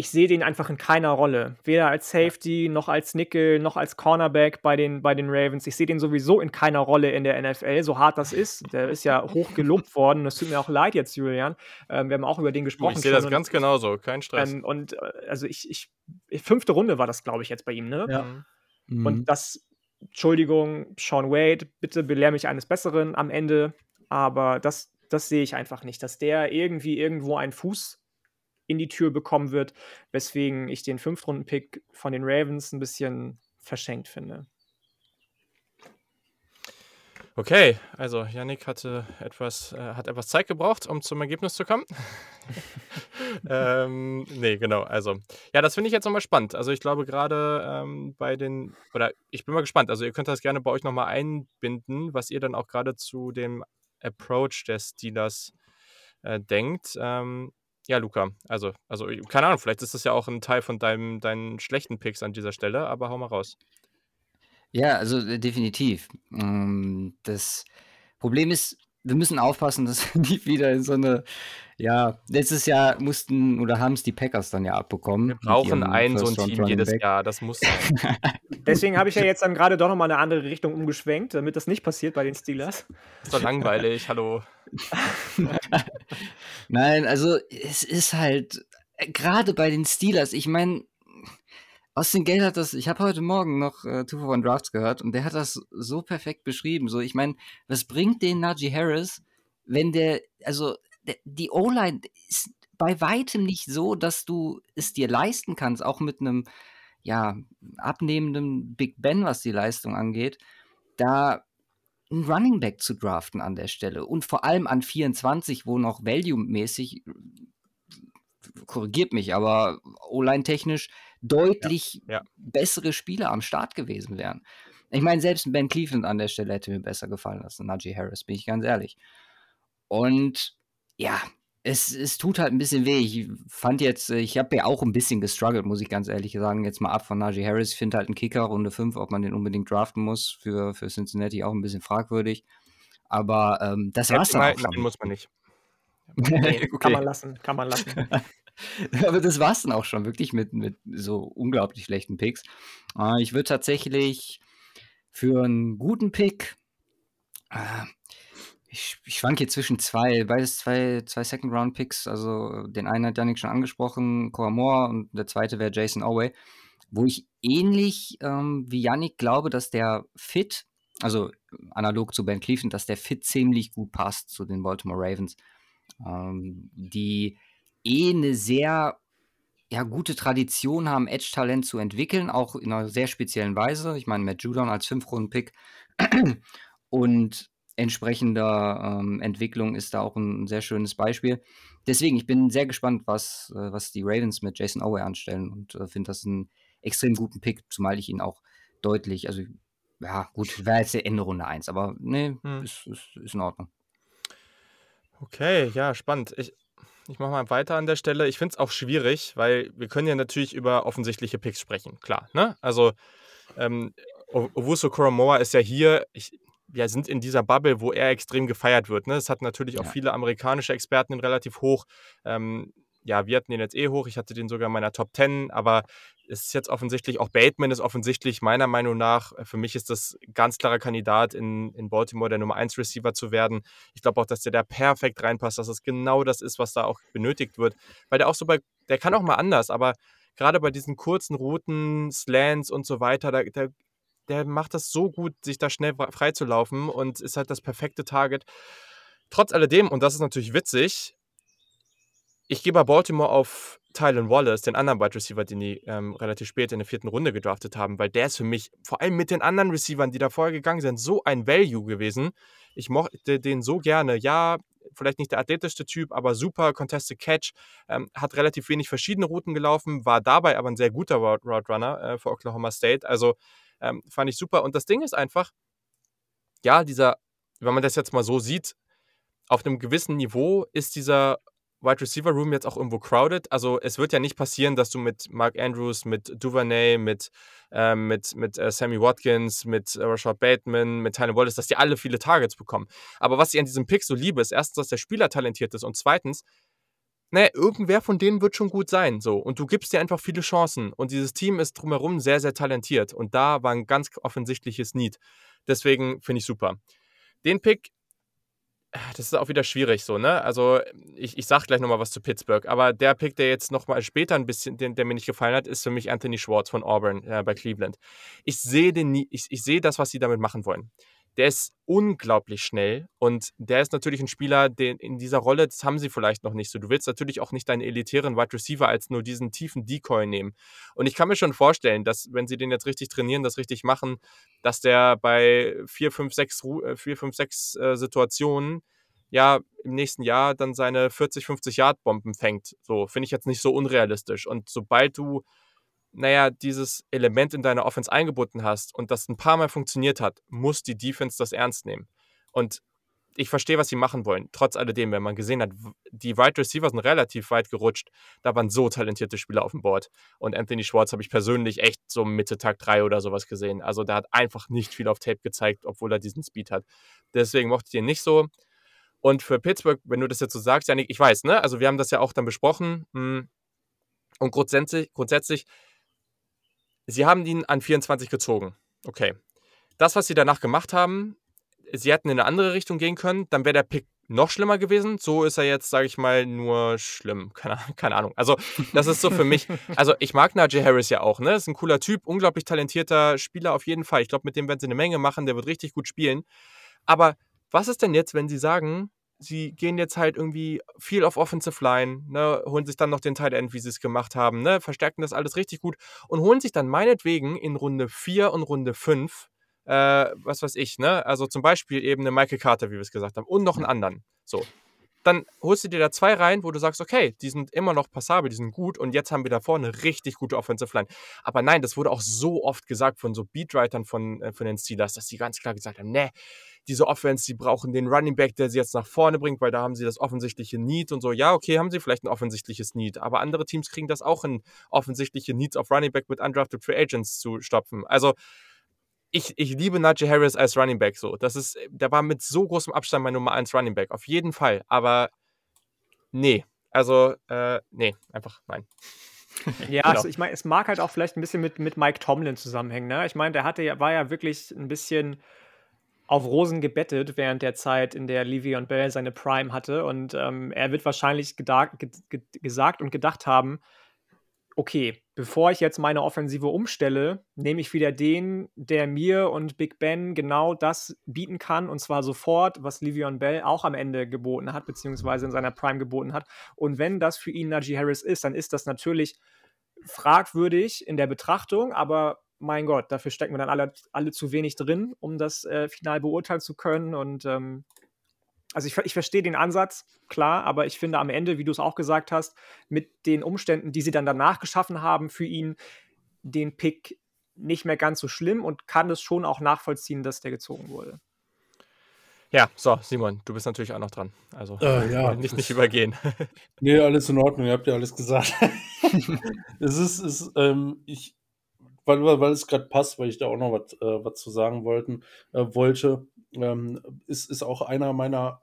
ich sehe den einfach in keiner Rolle. Weder als Safety, noch als Nickel, noch als Cornerback bei den, bei den Ravens. Ich sehe den sowieso in keiner Rolle in der NFL, so hart das ist. Der ist ja hoch gelobt worden. Das tut mir auch leid jetzt, Julian. Ähm, wir haben auch über den gesprochen. Ich sehe das ganz genauso, kein Stress. Ähm, und äh, also ich, ich, fünfte Runde war das, glaube ich, jetzt bei ihm, ne? Ja. Mhm. Und das, Entschuldigung, Sean Wade, bitte belehr mich eines Besseren am Ende. Aber das, das sehe ich einfach nicht, dass der irgendwie irgendwo einen Fuß in die Tür bekommen wird, weswegen ich den Fünftrunden-Pick von den Ravens ein bisschen verschenkt finde. Okay, also Yannick hatte etwas, äh, hat etwas Zeit gebraucht, um zum Ergebnis zu kommen. ähm, nee, genau. Also, ja, das finde ich jetzt nochmal spannend. Also, ich glaube, gerade ähm, bei den, oder ich bin mal gespannt. Also, ihr könnt das gerne bei euch nochmal einbinden, was ihr dann auch gerade zu dem Approach des Steelers äh, denkt. Ähm, ja, Luca, also, also, keine Ahnung, vielleicht ist das ja auch ein Teil von deinem, deinen schlechten Picks an dieser Stelle, aber hau mal raus. Ja, also äh, definitiv. Ähm, das Problem ist, wir müssen aufpassen, dass wir nicht wieder in so eine, ja, letztes Jahr mussten oder haben es die Packers dann ja abbekommen. Wir brauchen ein so ein Team jedes Back. Jahr, das muss sein. Deswegen habe ich ja jetzt dann gerade doch nochmal eine andere Richtung umgeschwenkt, damit das nicht passiert bei den Steelers. Das ist doch langweilig, hallo. Nein, also es ist halt, äh, gerade bei den Steelers, ich meine, Austin Gale hat das, ich habe heute Morgen noch äh, Two for One Drafts gehört und der hat das so perfekt beschrieben. So, ich meine, was bringt den Najee Harris, wenn der, also der, die O-Line ist bei weitem nicht so, dass du es dir leisten kannst, auch mit einem ja, abnehmenden Big Ben, was die Leistung angeht, da einen Running Back zu draften an der Stelle und vor allem an 24, wo noch Value-mäßig, korrigiert mich, aber O-Line-technisch deutlich ja, ja. bessere Spieler am Start gewesen wären. Ich meine, selbst Ben Cleveland an der Stelle hätte mir besser gefallen als Najee Harris, bin ich ganz ehrlich. Und ja, es, es tut halt ein bisschen weh. Ich fand jetzt, äh, ich habe ja auch ein bisschen gestruggelt, muss ich ganz ehrlich sagen. Jetzt mal ab von Najee Harris. Ich finde halt einen Kicker, Runde 5, ob man den unbedingt draften muss, für, für Cincinnati auch ein bisschen fragwürdig. Aber ähm, das war's dann auch schon. Nein, muss man nicht. Nee, okay. Kann man lassen, kann man lassen. Aber das war's dann auch schon, wirklich mit, mit so unglaublich schlechten Picks. Äh, ich würde tatsächlich für einen guten Pick, äh, ich, ich schwanke hier zwischen zwei, beides zwei, zwei Second-Round-Picks. Also den einen hat Janik schon angesprochen, Cora Moore, und der zweite wäre Jason Oway. Wo ich ähnlich ähm, wie Yannick glaube, dass der Fit, also analog zu Ben Cleveland, dass der Fit ziemlich gut passt zu den Baltimore Ravens. Ähm, die eh eine sehr ja, gute Tradition haben, Edge-Talent zu entwickeln, auch in einer sehr speziellen Weise. Ich meine, Matt Judon als Fünf-Runden-Pick und entsprechender ähm, Entwicklung ist da auch ein sehr schönes Beispiel. Deswegen, ich bin sehr gespannt, was, äh, was die Ravens mit Jason Owe anstellen und äh, finde das einen extrem guten Pick, zumal ich ihn auch deutlich, also ja, gut, wäre jetzt der Ende Runde 1, aber nee, hm. ist, ist, ist in Ordnung. Okay, ja, spannend. Ich, ich mache mal weiter an der Stelle. Ich finde es auch schwierig, weil wir können ja natürlich über offensichtliche Picks sprechen, klar. Ne? Also, ähm, Owusu Koromoa ist ja hier, ich, wir sind in dieser Bubble, wo er extrem gefeiert wird. Ne? Es hat natürlich auch ja. viele amerikanische Experten relativ hoch. Ähm, ja, wir hatten den jetzt eh hoch. Ich hatte den sogar in meiner Top 10, aber es ist jetzt offensichtlich, auch Bateman ist offensichtlich meiner Meinung nach, äh, für mich ist das ganz klarer Kandidat in, in Baltimore, der Nummer 1 Receiver zu werden. Ich glaube auch, dass der da perfekt reinpasst, dass das genau das ist, was da auch benötigt wird. Weil der auch so bei, der kann auch mal anders, aber gerade bei diesen kurzen Routen, Slants und so weiter, da, da der macht das so gut, sich da schnell freizulaufen und ist halt das perfekte Target. Trotz alledem, und das ist natürlich witzig, ich gehe bei Baltimore auf Tylen Wallace, den anderen Wide Receiver, den die ähm, relativ spät in der vierten Runde gedraftet haben, weil der ist für mich, vor allem mit den anderen Receivern, die da vorher gegangen sind, so ein Value gewesen. Ich mochte den so gerne. Ja, vielleicht nicht der athletischste Typ, aber super Contested Catch, ähm, hat relativ wenig verschiedene Routen gelaufen, war dabei aber ein sehr guter Route Runner äh, für Oklahoma State. Also ähm, fand ich super. Und das Ding ist einfach, ja, dieser, wenn man das jetzt mal so sieht, auf einem gewissen Niveau ist dieser Wide Receiver Room jetzt auch irgendwo crowded. Also es wird ja nicht passieren, dass du mit Mark Andrews, mit Duvernay, mit, äh, mit, mit äh, Sammy Watkins, mit äh, Rashad Bateman, mit Tyler Wallace, dass die alle viele Targets bekommen. Aber was ich an diesem Pick so liebe, ist erstens, dass der Spieler talentiert ist und zweitens, naja, irgendwer von denen wird schon gut sein. So. Und du gibst dir einfach viele Chancen. Und dieses Team ist drumherum sehr, sehr talentiert. Und da war ein ganz offensichtliches Need. Deswegen finde ich super. Den Pick das ist auch wieder schwierig so, ne? Also ich, ich sag gleich nochmal was zu Pittsburgh, aber der Pick, der jetzt nochmal später ein bisschen, den, der mir nicht gefallen hat, ist für mich Anthony Schwartz von Auburn äh, bei Cleveland. Ich sehe ich, ich sehe das, was sie damit machen wollen. Der ist unglaublich schnell und der ist natürlich ein Spieler, den in dieser Rolle, das haben sie vielleicht noch nicht so. Du willst natürlich auch nicht deinen elitären Wide Receiver als nur diesen tiefen Decoy nehmen. Und ich kann mir schon vorstellen, dass, wenn sie den jetzt richtig trainieren, das richtig machen, dass der bei 4, 5, 6, 4, 5, 6 Situationen ja im nächsten Jahr dann seine 40, 50 Yard Bomben fängt. So finde ich jetzt nicht so unrealistisch. Und sobald du naja, dieses Element in deiner Offense eingebunden hast und das ein paar Mal funktioniert hat, muss die Defense das ernst nehmen. Und ich verstehe, was sie machen wollen. Trotz alledem, wenn man gesehen hat, die Wide right Receiver sind relativ weit gerutscht. Da waren so talentierte Spieler auf dem Board. Und Anthony Schwartz habe ich persönlich echt so Mitte Tag 3 oder sowas gesehen. Also der hat einfach nicht viel auf Tape gezeigt, obwohl er diesen Speed hat. Deswegen mochte ich ihn nicht so. Und für Pittsburgh, wenn du das jetzt so sagst, Janik, ich weiß, ne? Also wir haben das ja auch dann besprochen. Hm, und grundsätzlich, grundsätzlich Sie haben ihn an 24 gezogen. Okay. Das, was sie danach gemacht haben, sie hätten in eine andere Richtung gehen können, dann wäre der Pick noch schlimmer gewesen. So ist er jetzt, sage ich mal, nur schlimm. Keine, keine, Ahnung. Also, das ist so für mich. Also, ich mag Najee Harris ja auch, ne? Ist ein cooler Typ, unglaublich talentierter Spieler auf jeden Fall. Ich glaube, mit dem werden sie eine Menge machen. Der wird richtig gut spielen. Aber was ist denn jetzt, wenn sie sagen, sie gehen jetzt halt irgendwie viel auf Offensive Line, ne, holen sich dann noch den Tight End, wie sie es gemacht haben, ne, verstärken das alles richtig gut und holen sich dann meinetwegen in Runde 4 und Runde 5, äh, was weiß ich, ne, also zum Beispiel eben eine Michael Carter, wie wir es gesagt haben, und noch einen anderen. So. Dann holst du dir da zwei rein, wo du sagst, okay, die sind immer noch passabel, die sind gut und jetzt haben wir da vorne richtig gute Offensive Line. Aber nein, das wurde auch so oft gesagt von so Beatwritern von, äh, von den Steelers, dass die ganz klar gesagt haben, ne, diese Offense, die brauchen den Running Back, der sie jetzt nach vorne bringt, weil da haben sie das offensichtliche Need und so. Ja, okay, haben sie vielleicht ein offensichtliches Need, aber andere Teams kriegen das auch in offensichtliche Needs auf Running Back mit undrafted Free Agents zu stopfen. Also ich, ich liebe Najee Harris als Running Back so. Das ist, der war mit so großem Abstand mein Nummer 1 Running Back. Auf jeden Fall. Aber nee. Also, äh, nee, einfach nein. Ja, genau. also ich meine, es mag halt auch vielleicht ein bisschen mit, mit Mike Tomlin zusammenhängen. Ne? Ich meine, der hatte ja, war ja wirklich ein bisschen auf Rosen gebettet während der Zeit, in der Livion Bell seine Prime hatte. Und ähm, er wird wahrscheinlich ge ge gesagt und gedacht haben, okay, bevor ich jetzt meine Offensive umstelle, nehme ich wieder den, der mir und Big Ben genau das bieten kann, und zwar sofort, was Livion Bell auch am Ende geboten hat, beziehungsweise in seiner Prime geboten hat. Und wenn das für ihn Najee Harris ist, dann ist das natürlich fragwürdig in der Betrachtung, aber mein Gott, dafür stecken wir dann alle, alle zu wenig drin, um das äh, final beurteilen zu können. Und ähm, also ich, ich verstehe den Ansatz, klar, aber ich finde am Ende, wie du es auch gesagt hast, mit den Umständen, die sie dann danach geschaffen haben, für ihn den Pick nicht mehr ganz so schlimm und kann es schon auch nachvollziehen, dass der gezogen wurde. Ja, so, Simon, du bist natürlich auch noch dran. Also äh, ja, nicht, nicht übergehen. nee, alles in Ordnung, ihr habt ja alles gesagt. es ist, ist ähm, ich, weil, weil, es gerade passt, weil ich da auch noch was äh, zu sagen wollten, äh, wollte, ähm, ist, ist auch einer meiner,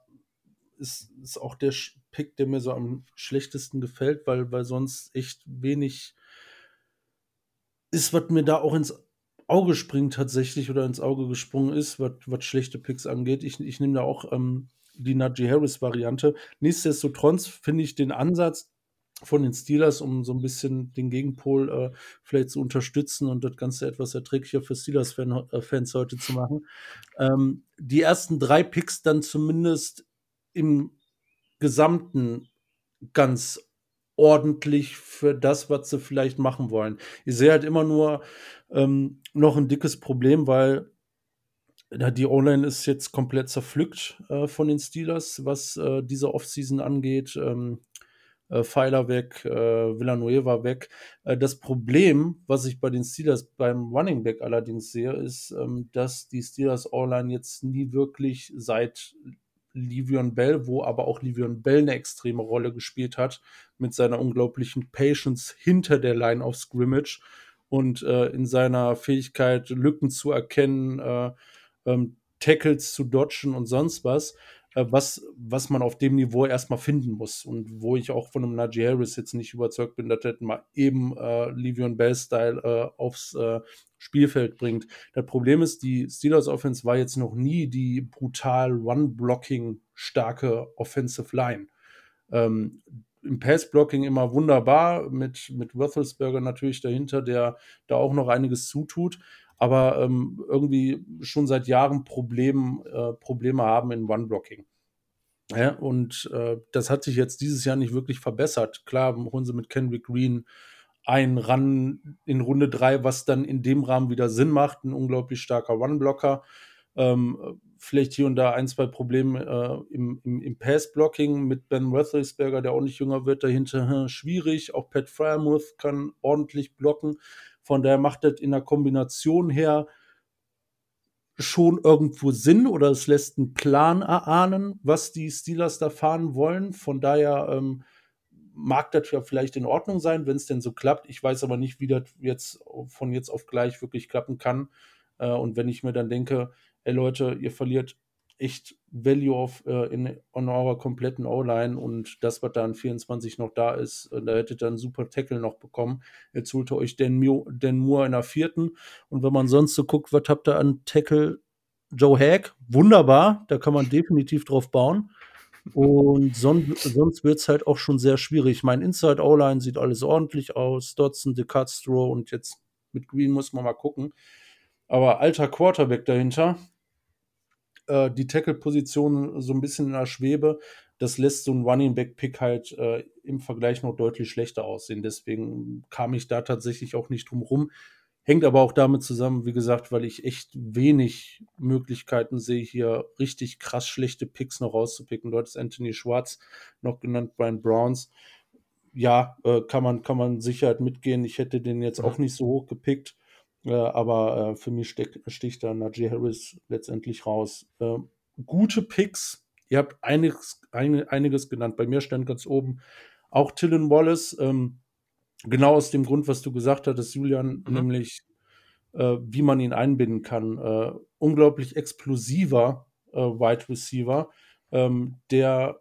ist, ist auch der Pick, der mir so am schlechtesten gefällt, weil, weil sonst echt wenig ist, was mir da auch ins Auge springt tatsächlich oder ins Auge gesprungen ist, was, was schlechte Picks angeht. Ich, ich nehme da auch ähm, die Najee Harris-Variante. Nichtsdestotrotz finde ich den Ansatz von den Steelers, um so ein bisschen den Gegenpol äh, vielleicht zu unterstützen und das Ganze etwas erträglicher für Steelers-Fans äh, heute zu machen. Ähm, die ersten drei Picks dann zumindest im Gesamten ganz ordentlich für das, was sie vielleicht machen wollen. Ich sehe halt immer nur ähm, noch ein dickes Problem, weil die O-Line ist jetzt komplett zerpflückt äh, von den Steelers, was äh, diese Offseason angeht. Ähm, äh, Pfeiler weg, äh, Villanueva weg. Äh, das Problem, was ich bei den Steelers beim Running Back allerdings sehe, ist, ähm, dass die Steelers O-Line jetzt nie wirklich seit Livion Bell, wo aber auch Livion Bell eine extreme Rolle gespielt hat, mit seiner unglaublichen Patience hinter der Line of Scrimmage und äh, in seiner Fähigkeit, Lücken zu erkennen, äh, ähm, Tackles zu dodgen und sonst was, was, was man auf dem Niveau erstmal finden muss. Und wo ich auch von einem Najee Harris jetzt nicht überzeugt bin, dass er mal eben äh, Livion Bell-Style äh, aufs äh, Spielfeld bringt. Das Problem ist, die Steelers Offense war jetzt noch nie die brutal Run-Blocking starke Offensive Line. Ähm, Im Pass-Blocking immer wunderbar, mit, mit Roethlisberger natürlich dahinter, der da auch noch einiges zutut aber ähm, irgendwie schon seit Jahren Problem, äh, Probleme haben in One-Blocking. Ja, und äh, das hat sich jetzt dieses Jahr nicht wirklich verbessert. Klar, holen sie mit Kendrick Green einen Run in Runde 3, was dann in dem Rahmen wieder Sinn macht. Ein unglaublich starker One-Blocker. Ähm, vielleicht hier und da ein, zwei Probleme äh, im, im, im Pass-Blocking mit Ben Roethlisberger, der auch nicht jünger wird, dahinter hm, schwierig. Auch Pat Fryermuth kann ordentlich blocken. Von daher macht das in der Kombination her schon irgendwo Sinn oder es lässt einen Plan erahnen, was die Steelers da fahren wollen. Von daher ähm, mag das ja vielleicht in Ordnung sein, wenn es denn so klappt. Ich weiß aber nicht, wie das jetzt von jetzt auf gleich wirklich klappen kann. Äh, und wenn ich mir dann denke, ey Leute, ihr verliert echt Value auf äh, in on eurer kompletten O-Line und das, was da an 24 noch da ist, äh, da hättet ihr einen super Tackle noch bekommen. Jetzt holt ihr euch Dan, Dan Moore in der vierten und wenn man sonst so guckt, was habt ihr an Tackle? Joe Hack, wunderbar, da kann man definitiv drauf bauen. Und son sonst wird es halt auch schon sehr schwierig. Mein Inside O-Line sieht alles ordentlich aus. Dodson, De Castro und jetzt mit Green muss man mal gucken. Aber alter Quarterback dahinter, äh, die Tackle-Position so ein bisschen in der Schwebe. Das lässt so ein Running Back-Pick halt äh, im Vergleich noch deutlich schlechter aussehen. Deswegen kam ich da tatsächlich auch nicht drum rum. Hängt aber auch damit zusammen, wie gesagt, weil ich echt wenig Möglichkeiten sehe, hier richtig krass schlechte Picks noch rauszupicken. Dort ist Anthony Schwarz noch genannt, Brian Browns. Ja, äh, kann, man, kann man Sicherheit mitgehen. Ich hätte den jetzt auch nicht so hoch gepickt. Äh, aber äh, für mich steck, sticht da Najee Harris letztendlich raus. Äh, gute Picks. Ihr habt einiges, ein, einiges genannt. Bei mir stand ganz oben auch Tillen Wallace. Ähm, genau aus dem Grund, was du gesagt hattest, Julian, mhm. nämlich äh, wie man ihn einbinden kann. Äh, unglaublich explosiver äh, Wide Receiver, ähm, der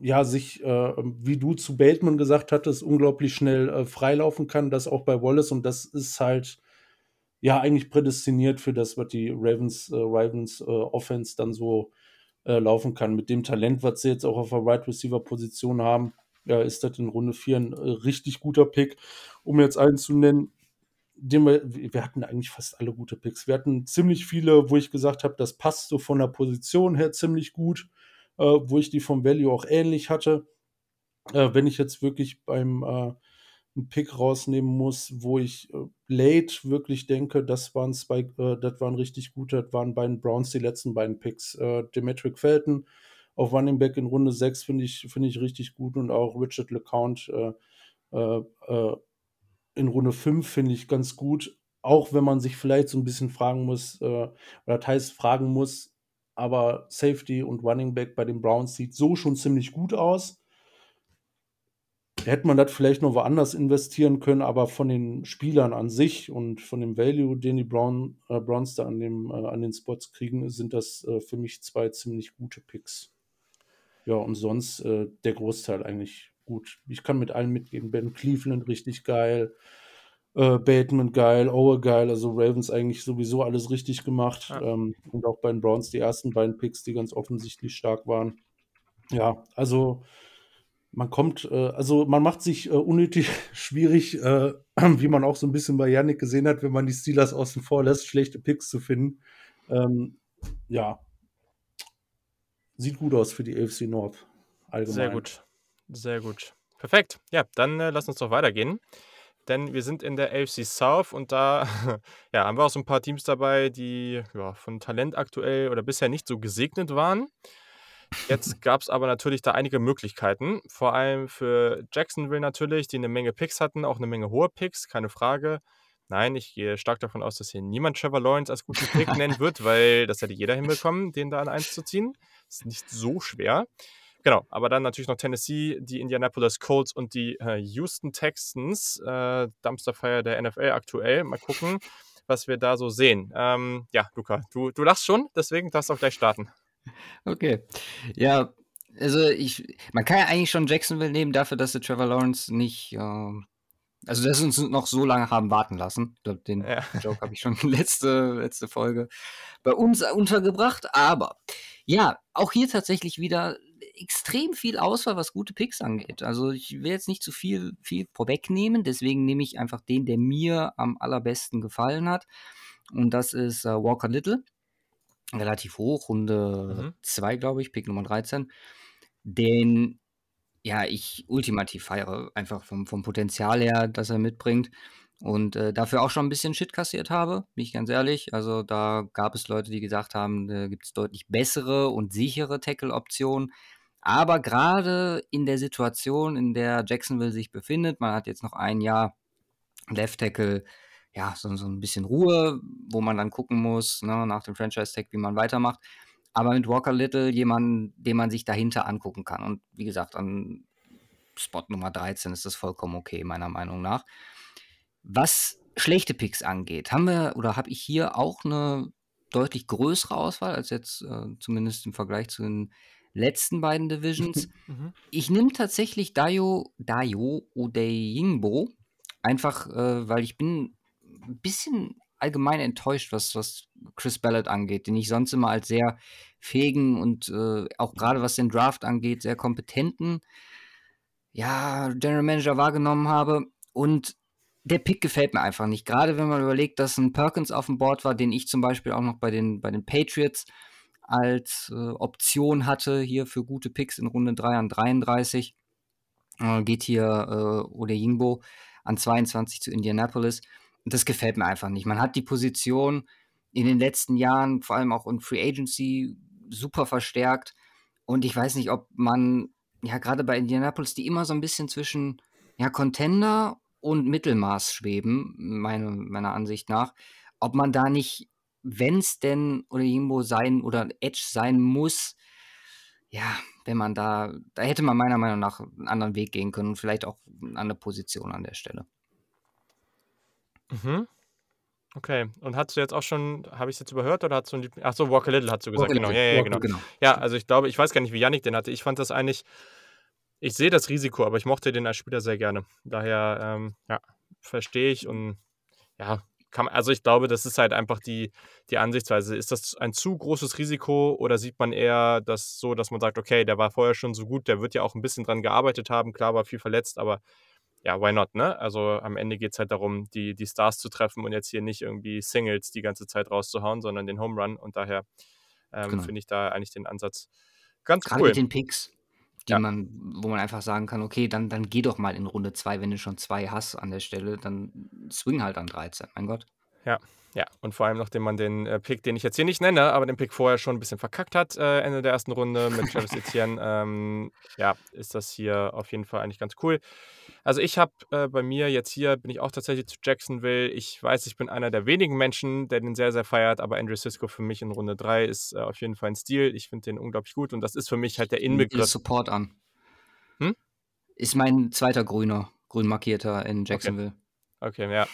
ja, sich, äh, wie du zu Bateman gesagt hattest, unglaublich schnell äh, freilaufen kann, das auch bei Wallace und das ist halt ja eigentlich prädestiniert für das, was die Ravens, äh, Ravens äh, Offense dann so äh, laufen kann. Mit dem Talent, was sie jetzt auch auf der Right Receiver Position haben, ist das in Runde 4 ein äh, richtig guter Pick. Um jetzt einen zu nennen, den wir, wir hatten eigentlich fast alle gute Picks. Wir hatten ziemlich viele, wo ich gesagt habe, das passt so von der Position her ziemlich gut äh, wo ich die vom Value auch ähnlich hatte. Äh, wenn ich jetzt wirklich beim äh, einen Pick rausnehmen muss, wo ich äh, late wirklich denke, das waren zwei, äh, das waren richtig gute, das waren beiden Browns die letzten beiden Picks. Äh, Demetric Felton auf Running Back in Runde 6 finde ich, find ich richtig gut und auch Richard LeCount in Runde 5 finde ich ganz gut. Auch wenn man sich vielleicht so ein bisschen fragen muss, äh, oder teils fragen muss, aber Safety und Running Back bei den Browns sieht so schon ziemlich gut aus. Hätte man das vielleicht noch woanders investieren können, aber von den Spielern an sich und von dem Value, den die Brown, äh, Browns da an, dem, äh, an den Spots kriegen, sind das äh, für mich zwei ziemlich gute Picks. Ja, und sonst äh, der Großteil eigentlich gut. Ich kann mit allen mitgehen. Ben Cleveland richtig geil. Äh, Bateman geil, Owe geil, also Ravens eigentlich sowieso alles richtig gemacht. Ja. Ähm, und auch bei den Browns die ersten beiden Picks, die ganz offensichtlich stark waren. Ja, also man kommt, äh, also man macht sich äh, unnötig schwierig, äh, wie man auch so ein bisschen bei Yannick gesehen hat, wenn man die Steelers außen vor lässt, schlechte Picks zu finden. Ähm, ja, sieht gut aus für die AFC North allgemein. Sehr gut, sehr gut. Perfekt. Ja, dann äh, lass uns doch weitergehen. Denn wir sind in der AFC South und da ja, haben wir auch so ein paar Teams dabei, die ja, von Talent aktuell oder bisher nicht so gesegnet waren. Jetzt gab es aber natürlich da einige Möglichkeiten, vor allem für Jacksonville natürlich, die eine Menge Picks hatten, auch eine Menge hohe Picks, keine Frage. Nein, ich gehe stark davon aus, dass hier niemand Trevor Lawrence als guten Pick nennen wird, weil das hätte jeder hinbekommen, den da an 1 zu ziehen. Ist nicht so schwer. Genau, aber dann natürlich noch Tennessee, die Indianapolis Colts und die äh, Houston Texans. Äh, Dumpsterfire der NFL aktuell. Mal gucken, was wir da so sehen. Ähm, ja, Luca, du, du lachst schon, deswegen darfst du auch gleich starten. Okay. Ja, also ich, man kann ja eigentlich schon Jacksonville nehmen dafür, dass sie Trevor Lawrence nicht, äh, also dass sie uns noch so lange haben warten lassen. Ich glaube, den ja. Joke habe ich schon letzte, letzte Folge bei uns untergebracht. Aber ja, auch hier tatsächlich wieder extrem viel Auswahl, was gute Picks angeht. Also ich will jetzt nicht zu viel, viel vorwegnehmen, deswegen nehme ich einfach den, der mir am allerbesten gefallen hat. Und das ist äh, Walker Little relativ hoch, Runde 2, mhm. glaube ich, Pick Nummer 13, den ja ich ultimativ feiere, einfach vom, vom Potenzial her, das er mitbringt. Und äh, dafür auch schon ein bisschen Shit kassiert habe, bin ich ganz ehrlich. Also da gab es Leute, die gesagt haben, da gibt es deutlich bessere und sichere Tackle-Optionen. Aber gerade in der Situation, in der Jacksonville sich befindet, man hat jetzt noch ein Jahr Left Tackle ja, so, so ein bisschen Ruhe, wo man dann gucken muss, ne, nach dem Franchise-Tag, wie man weitermacht. Aber mit Walker Little jemanden, den man sich dahinter angucken kann. Und wie gesagt, an Spot Nummer 13 ist das vollkommen okay, meiner Meinung nach. Was schlechte Picks angeht, haben wir oder habe ich hier auch eine deutlich größere Auswahl als jetzt äh, zumindest im Vergleich zu den letzten beiden Divisions. Mhm. Ich nehme tatsächlich Dayo, Dayo Odeyingbo, einfach äh, weil ich bin ein bisschen allgemein enttäuscht, was, was Chris Ballard angeht, den ich sonst immer als sehr fähigen und äh, auch gerade was den Draft angeht, sehr kompetenten ja, General Manager wahrgenommen habe. Und der Pick gefällt mir einfach nicht. Gerade wenn man überlegt, dass ein Perkins auf dem Board war, den ich zum Beispiel auch noch bei den, bei den Patriots als äh, Option hatte, hier für gute Picks in Runde 3 an 33. Äh, geht hier äh, Ole Yingbo an 22 zu Indianapolis das gefällt mir einfach nicht. Man hat die Position in den letzten Jahren, vor allem auch in Free Agency, super verstärkt. Und ich weiß nicht, ob man, ja, gerade bei Indianapolis, die immer so ein bisschen zwischen ja, Contender und Mittelmaß schweben, meine, meiner Ansicht nach, ob man da nicht, wenn es denn oder irgendwo sein oder Edge sein muss, ja, wenn man da, da hätte man meiner Meinung nach einen anderen Weg gehen können und vielleicht auch eine andere Position an der Stelle. Mhm. Okay. Und hast du jetzt auch schon, habe ich es jetzt überhört oder hast du ein Liebling? Ach so, Walker Little hast du gesagt, Walker genau. Ja, ja, ja, genau. genau. Ja, also ich glaube, ich weiß gar nicht, wie Yannick den hatte. Ich fand das eigentlich, ich sehe das Risiko, aber ich mochte den als Spieler sehr gerne. Daher, ähm, ja, verstehe ich und ja, kann, also ich glaube, das ist halt einfach die, die Ansichtsweise. Ist das ein zu großes Risiko oder sieht man eher das so, dass man sagt, okay, der war vorher schon so gut, der wird ja auch ein bisschen dran gearbeitet haben, klar war viel verletzt, aber ja, why not, ne? Also am Ende geht es halt darum, die, die Stars zu treffen und jetzt hier nicht irgendwie Singles die ganze Zeit rauszuhauen, sondern den Home Run. Und daher ähm, genau. finde ich da eigentlich den Ansatz ganz Gerade cool. mit den Picks, die ja. man, wo man einfach sagen kann, okay, dann, dann geh doch mal in Runde 2, wenn du schon zwei hast an der Stelle, dann swing halt an 13, mein Gott. Ja, ja, und vor allem, nachdem man den äh, Pick, den ich jetzt hier nicht nenne, aber den Pick vorher schon ein bisschen verkackt hat, äh, Ende der ersten Runde mit Travis Etienne, ähm, ja, ist das hier auf jeden Fall eigentlich ganz cool. Also ich habe äh, bei mir jetzt hier, bin ich auch tatsächlich zu Jacksonville. Ich weiß, ich bin einer der wenigen Menschen, der den sehr, sehr feiert, aber Andrew Cisco für mich in Runde 3 ist äh, auf jeden Fall ein Stil. Ich finde den unglaublich gut und das ist für mich halt der Inbegriff. Support an. Hm? Ist mein zweiter Grüner, grün markierter in Jacksonville. Okay, okay ja.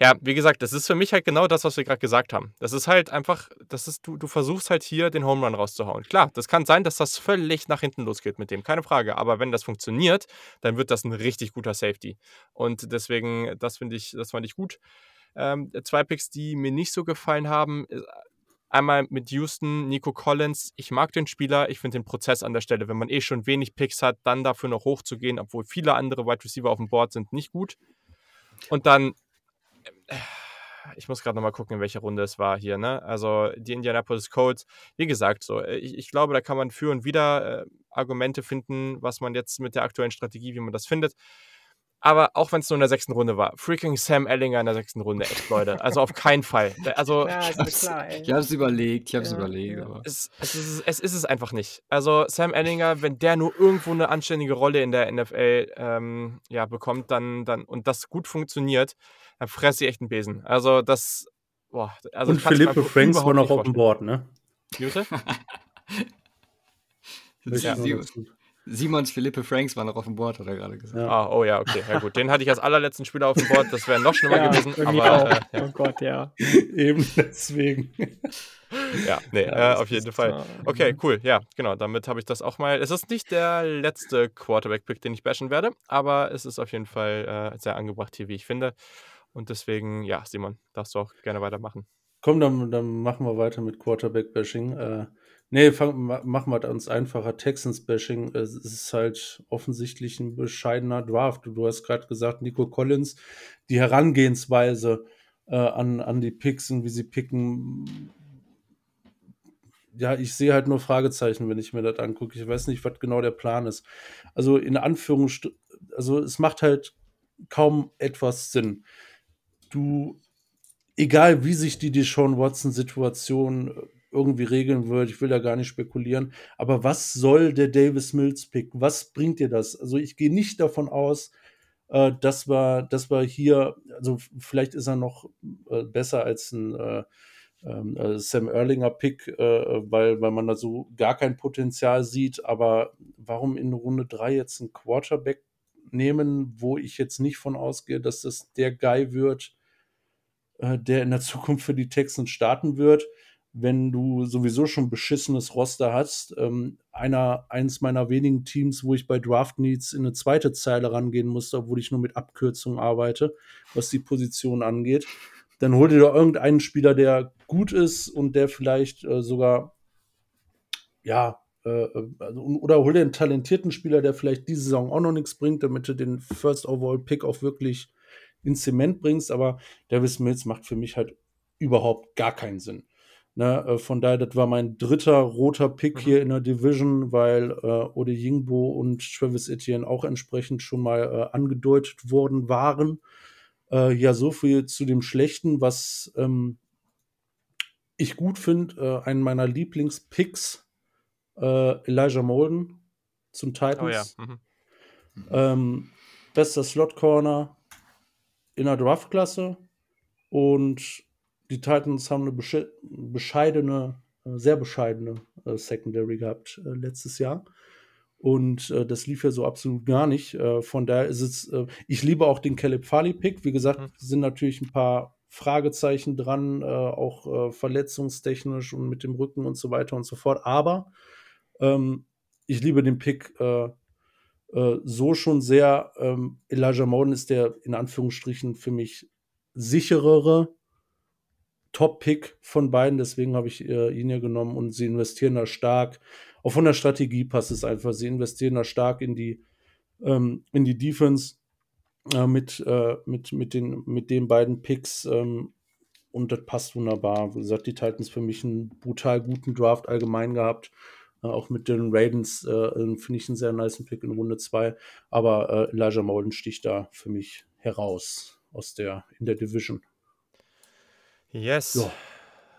Ja, wie gesagt, das ist für mich halt genau das, was wir gerade gesagt haben. Das ist halt einfach, das ist, du, du versuchst halt hier den Home Run rauszuhauen. Klar, das kann sein, dass das völlig nach hinten losgeht mit dem, keine Frage. Aber wenn das funktioniert, dann wird das ein richtig guter Safety. Und deswegen, das finde ich, das fand ich gut. Ähm, zwei Picks, die mir nicht so gefallen haben, Einmal mit Houston, Nico Collins. Ich mag den Spieler. Ich finde den Prozess an der Stelle, wenn man eh schon wenig Picks hat, dann dafür noch hochzugehen, obwohl viele andere Wide Receiver auf dem Board sind, nicht gut. Und dann, äh, ich muss gerade nochmal gucken, in welcher Runde es war hier, ne? Also die Indianapolis Colts, wie gesagt, so, äh, ich, ich glaube, da kann man für und wieder äh, Argumente finden, was man jetzt mit der aktuellen Strategie, wie man das findet. Aber auch wenn es nur in der sechsten Runde war, freaking Sam Ellinger in der sechsten Runde, echt, Leute. Also auf keinen Fall. Also, ja, ist klar, ey. Ich habe es überlegt, ich habe es ja, überlegt. Aber. Es, es, ist, es ist es einfach nicht. Also Sam Ellinger, wenn der nur irgendwo eine anständige Rolle in der NFL ähm, ja, bekommt dann, dann, und das gut funktioniert, dann fresse ich echt einen Besen. Also das, boah. Also und Philippe Franks war noch auf dem Board, ne? Bitte? ja. Simons Philippe Franks war noch auf dem Board, hat er gerade gesagt. Ja. Ah, oh ja, okay. Ja gut, den hatte ich als allerletzten Spieler auf dem Board. Das wäre noch schlimmer ja, gewesen. Aber, äh, ja. Oh Gott, ja. Eben deswegen. ja, nee, äh, auf jeden Fall. Okay, cool. Ja, genau. Damit habe ich das auch mal. Es ist nicht der letzte Quarterback-Pick, den ich bashen werde, aber es ist auf jeden Fall äh, sehr angebracht hier, wie ich finde. Und deswegen, ja, Simon, darfst du auch gerne weitermachen. Komm, dann, dann machen wir weiter mit Quarterback-Bashing. Äh, Nee, fang, machen wir uns einfacher. Texans-Bashing. Es ist halt offensichtlich ein bescheidener Draft. Du hast gerade gesagt, Nico Collins, die Herangehensweise äh, an, an die Picks und wie sie picken. Ja, ich sehe halt nur Fragezeichen, wenn ich mir das angucke. Ich weiß nicht, was genau der Plan ist. Also in Anführungsstrichen, also es macht halt kaum etwas Sinn. Du, egal wie sich die Deshaun Watson-Situation irgendwie regeln wird. Ich will da gar nicht spekulieren. Aber was soll der Davis Mills Pick? Was bringt dir das? Also ich gehe nicht davon aus, äh, dass wir, dass wir hier, also vielleicht ist er noch äh, besser als ein äh, ähm, äh Sam Erlinger Pick, äh, weil, weil man da so gar kein Potenzial sieht. Aber warum in Runde 3 jetzt einen Quarterback nehmen, wo ich jetzt nicht von ausgehe, dass das der Guy wird, äh, der in der Zukunft für die Texans starten wird? Wenn du sowieso schon beschissenes Roster hast. Ähm, einer, eins meiner wenigen Teams, wo ich bei Draft Needs in eine zweite Zeile rangehen musste, obwohl ich nur mit Abkürzungen arbeite, was die Position angeht. Dann hol dir doch irgendeinen Spieler, der gut ist und der vielleicht äh, sogar, ja, äh, also, oder hol dir einen talentierten Spieler, der vielleicht diese Saison auch noch nichts bringt, damit du den First Overall Pick auch wirklich ins Zement bringst. Aber Davis Mills macht für mich halt überhaupt gar keinen Sinn. Ne, äh, von daher, das war mein dritter roter Pick mhm. hier in der Division, weil äh, Ode Yingbo und Travis Etienne auch entsprechend schon mal äh, angedeutet worden waren. Äh, ja, so viel zu dem Schlechten, was ähm, ich gut finde. Äh, einen meiner Lieblingspicks, äh, Elijah Molden zum Titans. Oh ja. Mhm. Ähm, bester Slot Corner in der Draftklasse und die Titans haben eine bescheidene, äh, sehr bescheidene äh, Secondary gehabt äh, letztes Jahr. Und äh, das lief ja so absolut gar nicht. Äh, von daher ist es, äh, ich liebe auch den Caleb Farley-Pick. Wie gesagt, mhm. sind natürlich ein paar Fragezeichen dran, auch verletzungstechnisch und mit dem Rücken und so weiter und so fort. Aber ähm, ich liebe den Pick so schon sehr. Ähm, Elijah Moden ist der in Anführungsstrichen für mich sicherere Top-Pick von beiden, deswegen habe ich äh, ihn ja genommen und sie investieren da stark. Auch von der Strategie passt es einfach. Sie investieren da stark in die, ähm, in die Defense äh, mit, äh, mit, mit, den, mit den beiden Picks ähm, und das passt wunderbar. Wie gesagt, die Titans für mich einen brutal guten Draft allgemein gehabt. Äh, auch mit den Raidens äh, finde ich einen sehr nice Pick in Runde 2. Aber Elijah Molden sticht da für mich heraus aus der, in der Division. Yes. Ja.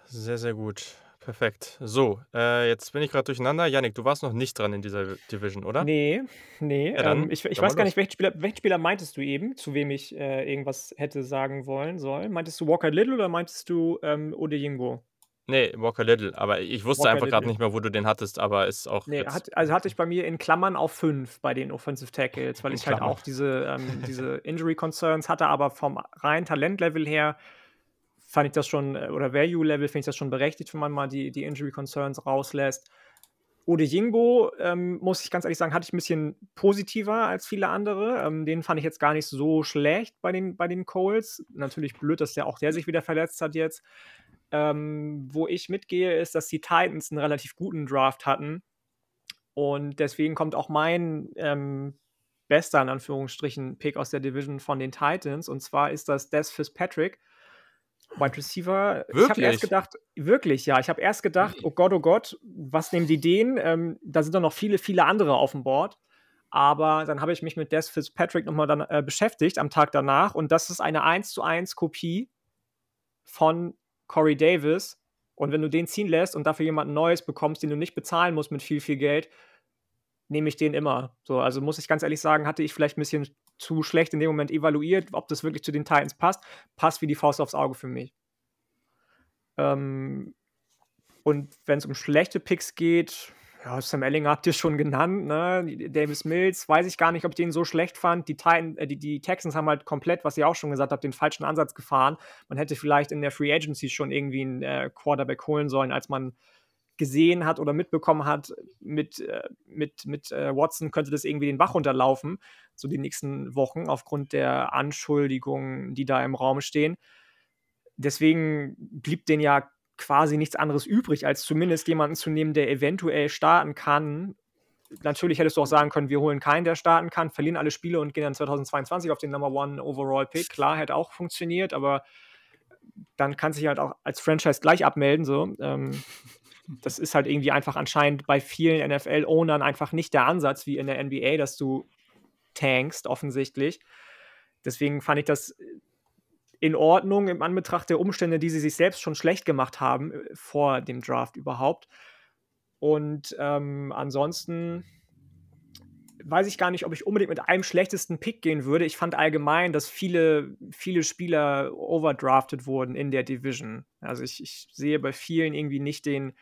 Sehr, sehr gut. Perfekt. So, äh, jetzt bin ich gerade durcheinander. Janik, du warst noch nicht dran in dieser Division, oder? Nee, nee. Ja, ähm, ich ich weiß gar nicht, welchen Spieler, welchen Spieler meintest du eben, zu wem ich äh, irgendwas hätte sagen wollen sollen? Meintest du Walker Little oder meintest du ähm, Ode Yingo? Nee, Walker Little. Aber ich wusste Walker einfach gerade nicht mehr, wo du den hattest, aber ist auch. Nee, hat, also hatte ich bei mir in Klammern auf 5 bei den Offensive Tackles, weil ich halt auch diese, ähm, diese Injury Concerns hatte, aber vom reinen Talentlevel her fand ich das schon, äh, oder Value-Level finde ich das schon berechtigt, wenn man mal die, die Injury Concerns rauslässt. Ode Jingbo, ähm, muss ich ganz ehrlich sagen, hatte ich ein bisschen positiver als viele andere. Ähm, den fand ich jetzt gar nicht so schlecht bei den, bei den Coles. Natürlich blöd, dass der auch der sich wieder verletzt hat jetzt. ähm, wo ich mitgehe, ist, dass die Titans einen relativ guten Draft hatten. Und deswegen kommt auch mein ähm, bester, in Anführungsstrichen, Pick aus der Division von den Titans. Und zwar ist das Des Fitzpatrick, Wide Receiver. Wirklich? Ich habe erst gedacht, wirklich, ja. Ich habe erst gedacht, oh Gott, oh Gott, was nehmen die den? Ähm, da sind doch noch viele, viele andere auf dem Board. Aber dann habe ich mich mit Des Fitzpatrick nochmal dann äh, beschäftigt am Tag danach. Und das ist eine 1 zu 1 Kopie von Corey Davis. Und wenn du den ziehen lässt und dafür jemanden Neues bekommst, den du nicht bezahlen musst mit viel, viel Geld, nehme ich den immer. So, also muss ich ganz ehrlich sagen, hatte ich vielleicht ein bisschen zu schlecht in dem Moment evaluiert, ob das wirklich zu den Titans passt. Passt wie die Faust aufs Auge für mich. Ähm, und wenn es um schlechte Picks geht, ja, Sam Ellinger habt ihr schon genannt, ne? Davis Mills, weiß ich gar nicht, ob ich den so schlecht fand. Die, Titan, äh, die, die Texans haben halt komplett, was ihr auch schon gesagt habt, den falschen Ansatz gefahren. Man hätte vielleicht in der Free Agency schon irgendwie einen äh, Quarterback holen sollen, als man gesehen hat oder mitbekommen hat, mit, äh, mit, mit äh, Watson könnte das irgendwie den Bach runterlaufen, so die nächsten Wochen, aufgrund der Anschuldigungen, die da im Raum stehen. Deswegen blieb denen ja quasi nichts anderes übrig, als zumindest jemanden zu nehmen, der eventuell starten kann. Natürlich hättest du auch sagen können, wir holen keinen, der starten kann, verlieren alle Spiele und gehen dann 2022 auf den Number One Overall Pick. Klar, hätte auch funktioniert, aber dann kann sich halt auch als Franchise gleich abmelden. So. Ähm, das ist halt irgendwie einfach anscheinend bei vielen NFL-Ownern einfach nicht der Ansatz wie in der NBA, dass du tankst, offensichtlich. Deswegen fand ich das in Ordnung im Anbetracht der Umstände, die sie sich selbst schon schlecht gemacht haben, äh, vor dem Draft überhaupt. Und ähm, ansonsten weiß ich gar nicht, ob ich unbedingt mit einem schlechtesten Pick gehen würde. Ich fand allgemein, dass viele, viele Spieler overdrafted wurden in der Division. Also ich, ich sehe bei vielen irgendwie nicht den,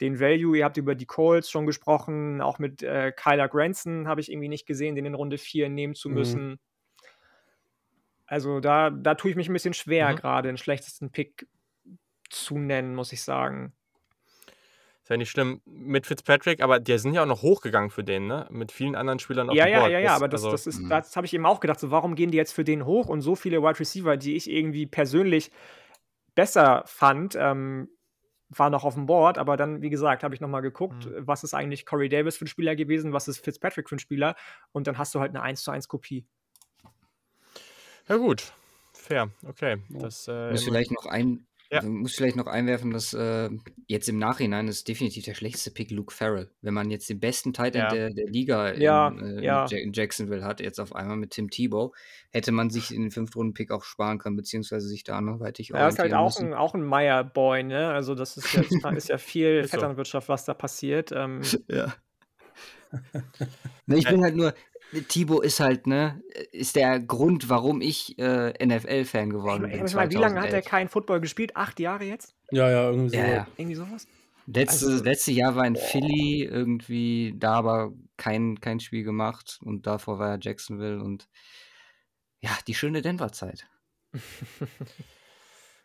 den Value. Ihr habt über die Colts schon gesprochen, auch mit äh, Kyler Granson habe ich irgendwie nicht gesehen, den in Runde 4 nehmen zu mhm. müssen. Mhm. Also da, da tue ich mich ein bisschen schwer, mhm. gerade den schlechtesten Pick zu nennen, muss ich sagen. Ist ja nicht schlimm mit Fitzpatrick, aber die sind ja auch noch hochgegangen für den, ne? Mit vielen anderen Spielern auf ja, dem ja, Board. Ja, ja, ja, aber das, also, das ist, mhm. das habe ich eben auch gedacht, so warum gehen die jetzt für den hoch und so viele Wide Receiver, die ich irgendwie persönlich besser fand, ähm, war noch auf dem Board, aber dann, wie gesagt, habe ich nochmal geguckt, mhm. was ist eigentlich Corey Davis für ein Spieler gewesen, was ist Fitzpatrick für ein Spieler und dann hast du halt eine 1 zu 1 Kopie. Ja, gut. Fair. Okay. Das, äh, muss vielleicht noch ein. Ja. Also muss vielleicht noch einwerfen, dass äh, jetzt im Nachhinein ist definitiv der schlechteste Pick Luke Farrell. Wenn man jetzt den besten Titan ja. der, der Liga ja, in, äh, ja. in, Jacksonville hat, jetzt auf einmal mit Tim Tebow, hätte man sich in den Fünftrunden-Pick auch sparen können, beziehungsweise sich da anderweitig Ja, ist halt auch ein, auch ein Meyer-Boy, ne? Also das ist, jetzt, ist ja viel Vetternwirtschaft, was da passiert. Ähm. Ja. ne, ich bin halt nur, Thibaut ist halt, ne, ist der Grund, warum ich äh, NFL-Fan geworden ich, bin. Ich meine, wie lange hat er keinen Football gespielt? Acht Jahre jetzt? Ja, ja, irgendwie so. Ja, Irgendwie sowas? Letzte, also, letzte Jahr war in boah. Philly irgendwie da aber kein, kein Spiel gemacht und davor war er Jacksonville und ja, die schöne Denver-Zeit.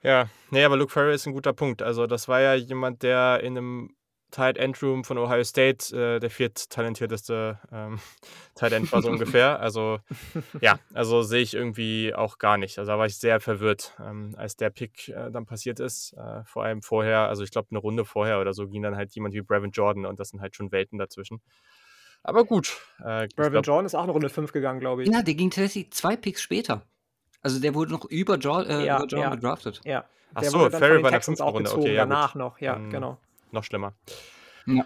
ja, nee, aber Luke Farrell ist ein guter Punkt. Also, das war ja jemand, der in einem Tight End Room von Ohio State äh, der vierttalentierteste ähm, Tight End war so ungefähr. Also ja, also sehe ich irgendwie auch gar nicht. Also da war ich sehr verwirrt, ähm, als der Pick äh, dann passiert ist. Äh, vor allem vorher, also ich glaube eine Runde vorher oder so ging dann halt jemand wie Brevin Jordan und das sind halt schon Welten dazwischen. Aber gut. Äh, Brevin Jordan ist auch eine Runde 5 gegangen, glaube ich. Ja, der ging tatsächlich zwei Picks später. Also der wurde noch über, jo äh, ja, über Jordan ja. gedraftet. Ja. Ach so, Ferry war in der fünften Runde. Okay, ja, danach noch, ja, um, genau noch schlimmer. Ja.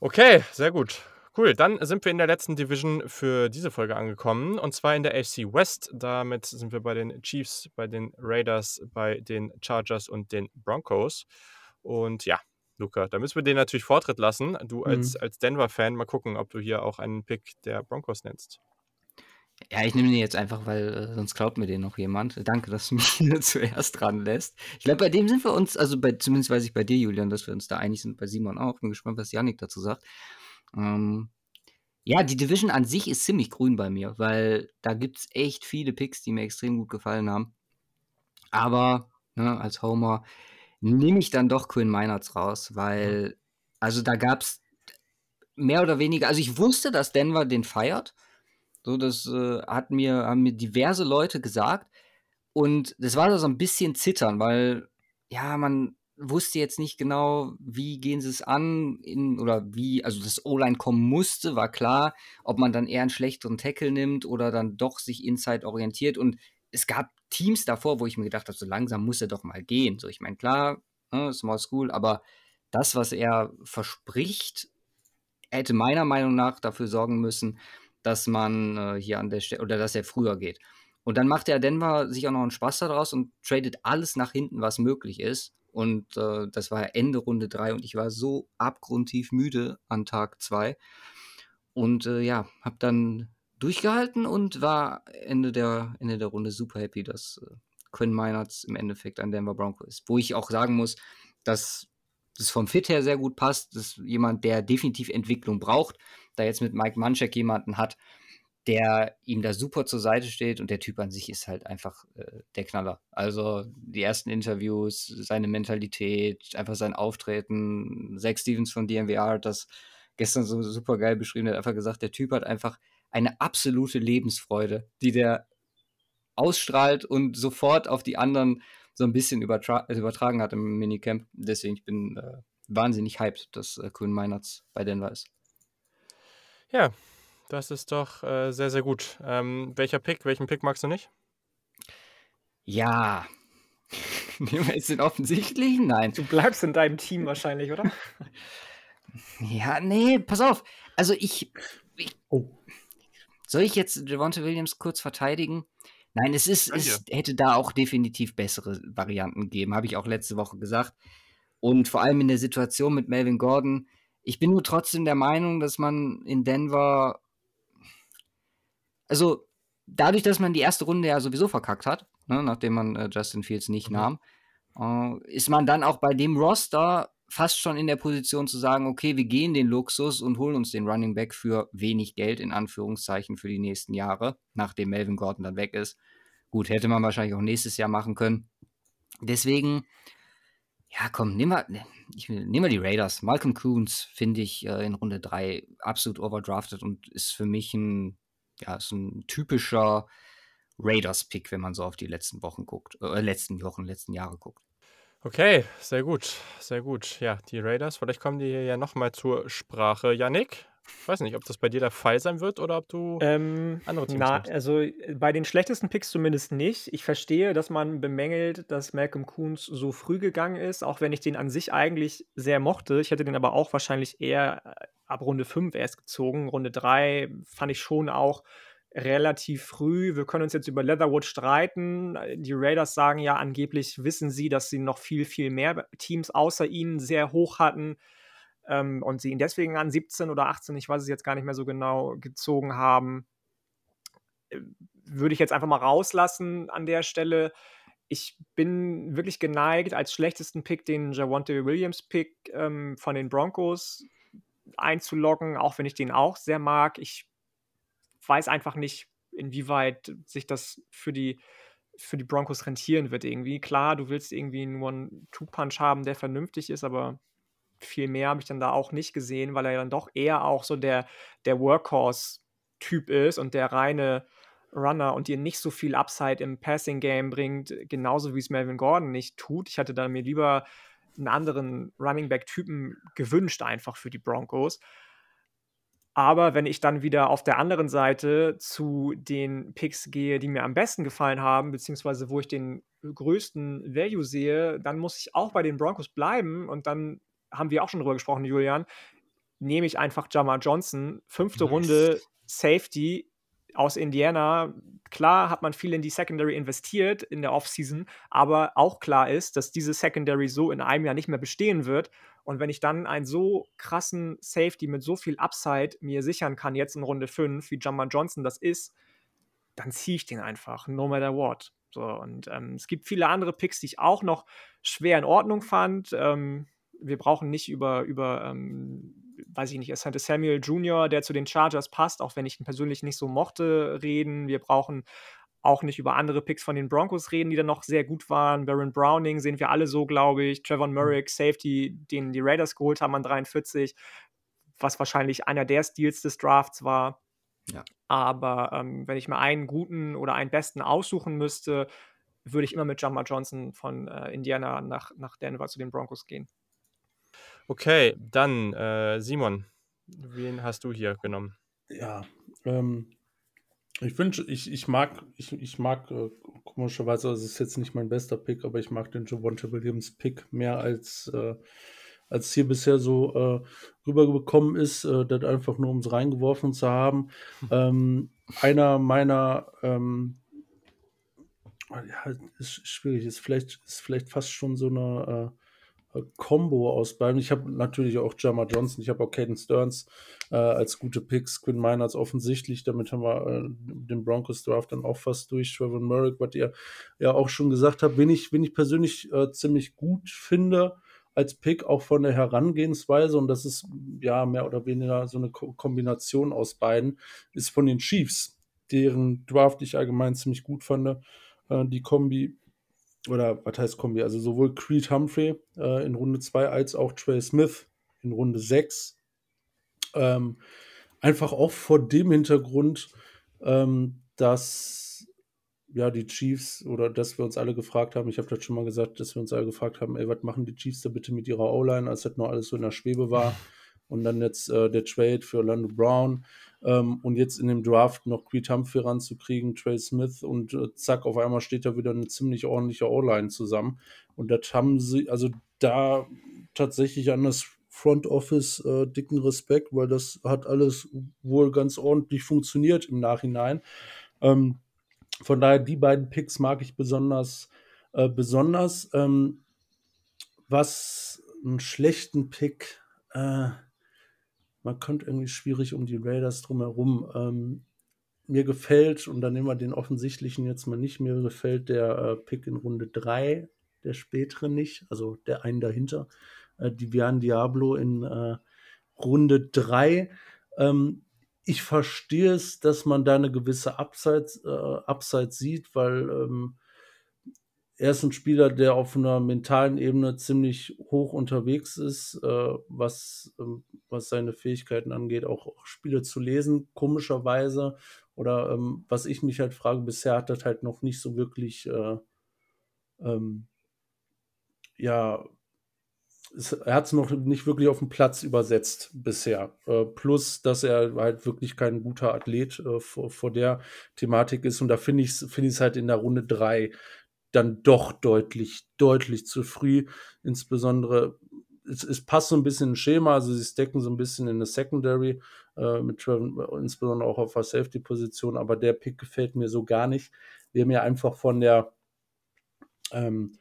Okay, sehr gut. Cool, dann sind wir in der letzten Division für diese Folge angekommen und zwar in der AFC West. Damit sind wir bei den Chiefs, bei den Raiders, bei den Chargers und den Broncos. Und ja, Luca, da müssen wir den natürlich Vortritt lassen. Du als, mhm. als Denver-Fan mal gucken, ob du hier auch einen Pick der Broncos nennst. Ja, ich nehme den jetzt einfach, weil äh, sonst klaut mir den noch jemand. Danke, dass du mich zuerst dran lässt. Ich glaube, bei dem sind wir uns, also bei, zumindest weiß ich bei dir, Julian, dass wir uns da einig sind, bei Simon auch. Bin gespannt, was Yannick dazu sagt. Ähm, ja, die Division an sich ist ziemlich grün bei mir, weil da gibt es echt viele Picks, die mir extrem gut gefallen haben. Aber ne, als Homer nehme ich dann doch Quinn Meinerts raus, weil, also da gab es mehr oder weniger, also ich wusste, dass Denver den feiert so, das äh, hat mir, haben mir diverse Leute gesagt. Und das war so ein bisschen zittern, weil, ja, man, wusste jetzt nicht genau, wie gehen sie es an in, oder wie, also das O-Line kommen musste, war klar, ob man dann eher einen schlechteren Tackle nimmt oder dann doch sich inside orientiert. Und es gab Teams davor, wo ich mir gedacht habe, so langsam muss er doch mal gehen. So, ich meine, klar, ne, Small School, aber das, was er verspricht, hätte meiner Meinung nach dafür sorgen müssen, dass man äh, hier an der Stelle oder dass er früher geht. Und dann macht der Denver sich auch noch einen Spaß daraus und tradet alles nach hinten, was möglich ist. Und äh, das war Ende Runde 3 und ich war so abgrundtief müde an Tag 2. Und äh, ja, habe dann durchgehalten und war Ende der, Ende der Runde super happy, dass äh, Quinn Meinerts im Endeffekt ein Denver Bronco ist. Wo ich auch sagen muss, dass das vom Fit her sehr gut passt. Das ist jemand, der definitiv Entwicklung braucht. Da jetzt mit Mike Munchak jemanden hat, der ihm da super zur Seite steht und der Typ an sich ist halt einfach äh, der Knaller. Also die ersten Interviews, seine Mentalität, einfach sein Auftreten. Zach Stevens von DMVR hat das gestern so super geil beschrieben. Hat einfach gesagt, der Typ hat einfach eine absolute Lebensfreude, die der ausstrahlt und sofort auf die anderen so ein bisschen übertra übertragen hat im Minicamp. Deswegen ich bin äh, wahnsinnig hyped, dass äh, Quinn Meinerts bei Denver ist. Ja, das ist doch äh, sehr, sehr gut. Ähm, welcher Pick? Welchen Pick magst du nicht? Ja. Nehmen wir jetzt den offensichtlichen? Nein. Du bleibst in deinem Team wahrscheinlich, oder? ja, nee, pass auf. Also ich. ich oh. Soll ich jetzt Javonte Williams kurz verteidigen? Nein, es ist, es hätte da auch definitiv bessere Varianten gegeben, habe ich auch letzte Woche gesagt. Und vor allem in der Situation mit Melvin Gordon. Ich bin nur trotzdem der Meinung, dass man in Denver also dadurch, dass man die erste Runde ja sowieso verkackt hat, ne, nachdem man äh, Justin Fields nicht mhm. nahm, äh, ist man dann auch bei dem Roster fast schon in der Position zu sagen, okay, wir gehen den Luxus und holen uns den Running Back für wenig Geld, in Anführungszeichen, für die nächsten Jahre, nachdem Melvin Gordon dann weg ist. Gut, hätte man wahrscheinlich auch nächstes Jahr machen können. Deswegen, ja, komm, nehmen wir, ich, nehmen wir die Raiders. Malcolm Coons finde ich äh, in Runde 3 absolut overdrafted und ist für mich ein ja, ist ein typischer Raiders-Pick, wenn man so auf die letzten Wochen guckt, äh, letzten Wochen, letzten Jahre guckt. Okay, sehr gut, sehr gut. Ja, die Raiders, vielleicht kommen die hier ja nochmal zur Sprache. Yannick, ich weiß nicht, ob das bei dir der Fall sein wird oder ob du ähm, andere Teams na, Also bei den schlechtesten Picks zumindest nicht. Ich verstehe, dass man bemängelt, dass Malcolm Coons so früh gegangen ist, auch wenn ich den an sich eigentlich sehr mochte. Ich hätte den aber auch wahrscheinlich eher äh, ab Runde 5 erst gezogen. Runde 3 fand ich schon auch relativ früh. Wir können uns jetzt über Leatherwood streiten. Die Raiders sagen ja, angeblich wissen sie, dass sie noch viel, viel mehr Teams außer ihnen sehr hoch hatten ähm, und sie ihn deswegen an 17 oder 18, ich weiß es jetzt gar nicht mehr so genau, gezogen haben. Äh, würde ich jetzt einfach mal rauslassen an der Stelle. Ich bin wirklich geneigt, als schlechtesten Pick den Javonte Williams Pick ähm, von den Broncos einzuloggen, auch wenn ich den auch sehr mag. Ich weiß einfach nicht, inwieweit sich das für die, für die Broncos rentieren wird irgendwie. Klar, du willst irgendwie nur einen Two-Punch haben, der vernünftig ist, aber viel mehr habe ich dann da auch nicht gesehen, weil er dann doch eher auch so der, der Workhorse-Typ ist und der reine Runner und dir nicht so viel Upside im Passing-Game bringt, genauso wie es Melvin Gordon nicht tut. Ich hätte da mir lieber einen anderen Running Back-Typen gewünscht, einfach für die Broncos. Aber wenn ich dann wieder auf der anderen Seite zu den Picks gehe, die mir am besten gefallen haben, beziehungsweise wo ich den größten Value sehe, dann muss ich auch bei den Broncos bleiben und dann haben wir auch schon drüber gesprochen, Julian, nehme ich einfach Jamar Johnson, fünfte nice. Runde Safety aus Indiana. Klar hat man viel in die Secondary investiert in der Offseason, aber auch klar ist, dass diese Secondary so in einem Jahr nicht mehr bestehen wird. Und wenn ich dann einen so krassen Safety mit so viel Upside mir sichern kann, jetzt in Runde 5, wie Jamar Johnson das ist, dann ziehe ich den einfach, no matter what. So, und ähm, es gibt viele andere Picks, die ich auch noch schwer in Ordnung fand. Ähm, wir brauchen nicht über, über ähm, weiß ich nicht, Asante Samuel Jr., der zu den Chargers passt, auch wenn ich ihn persönlich nicht so mochte, reden. Wir brauchen auch nicht über andere Picks von den Broncos reden, die dann noch sehr gut waren. Baron Browning sehen wir alle so, glaube ich. Trevor Murray, mhm. Safety, den die Raiders geholt haben an 43, was wahrscheinlich einer der Steals des Drafts war. Ja. Aber ähm, wenn ich mir einen guten oder einen besten aussuchen müsste, würde ich immer mit Jamar Johnson von äh, Indiana nach, nach Denver zu den Broncos gehen. Okay, dann äh, Simon, wen hast du hier genommen? Ja, ähm, ich wünsche, ich, ich mag, ich, ich mag äh, komischerweise, also es ist jetzt nicht mein bester Pick, aber ich mag den Javonte Williams Pick mehr als, äh, als hier bisher so äh, rübergekommen ist, äh, das einfach nur um es reingeworfen zu haben. Ähm, einer meiner ähm, ja, ist schwierig, ist vielleicht, ist vielleicht fast schon so eine äh, Combo aus beiden. Ich habe natürlich auch Jama Johnson, ich habe auch Caden Stearns äh, als gute Picks, Quinn Miners offensichtlich, damit haben wir äh, den Broncos Draft dann auch fast durch. Trevor Merrick, was ihr ja auch schon gesagt habt, wen ich, wen ich persönlich äh, ziemlich gut finde als Pick, auch von der Herangehensweise, und das ist ja mehr oder weniger so eine Ko Kombination aus beiden, ist von den Chiefs, deren Draft ich allgemein ziemlich gut fand. Äh, die Kombi oder was heißt Kombi? Also sowohl Creed Humphrey äh, in Runde 2 als auch Trey Smith in Runde 6. Ähm, einfach auch vor dem Hintergrund, ähm, dass ja die Chiefs oder dass wir uns alle gefragt haben, ich habe das schon mal gesagt, dass wir uns alle gefragt haben, ey, was machen die Chiefs da bitte mit ihrer O-Line, als das noch alles so in der Schwebe war. Und dann jetzt äh, der Trade für Orlando Brown ähm, und jetzt in dem Draft noch Creed Humphrey ranzukriegen, Trey Smith und äh, zack, auf einmal steht da wieder eine ziemlich ordentliche O-Line zusammen. Und das haben sie, also da tatsächlich an das Front Office äh, dicken Respekt, weil das hat alles wohl ganz ordentlich funktioniert im Nachhinein. Ähm, von daher, die beiden Picks mag ich besonders. Äh, besonders ähm, was einen schlechten Pick, äh, man kommt irgendwie schwierig um die Raiders drumherum. Ähm, mir gefällt, und dann nehmen wir den offensichtlichen jetzt mal nicht, mir gefällt der äh, Pick in Runde 3, der spätere nicht, also der einen dahinter, äh, Divian Diablo in äh, Runde 3. Ähm, ich verstehe es, dass man da eine gewisse Upside, äh, Upside sieht, weil ähm, er ist ein Spieler, der auf einer mentalen Ebene ziemlich hoch unterwegs ist, äh, was, ähm, was seine Fähigkeiten angeht, auch, auch, Spiele zu lesen, komischerweise. Oder ähm, was ich mich halt frage, bisher hat das halt noch nicht so wirklich, äh, ähm, ja, es, er hat es noch nicht wirklich auf den Platz übersetzt bisher. Äh, plus, dass er halt wirklich kein guter Athlet äh, vor, vor, der Thematik ist. Und da finde ich es find halt in der Runde 3 dann doch deutlich, deutlich zu früh. Insbesondere, es, es passt so ein bisschen ins Schema, also sie stecken so ein bisschen in eine Secondary, äh, mit insbesondere auch auf der Safety-Position, aber der Pick gefällt mir so gar nicht. Wer mir einfach von der ähm,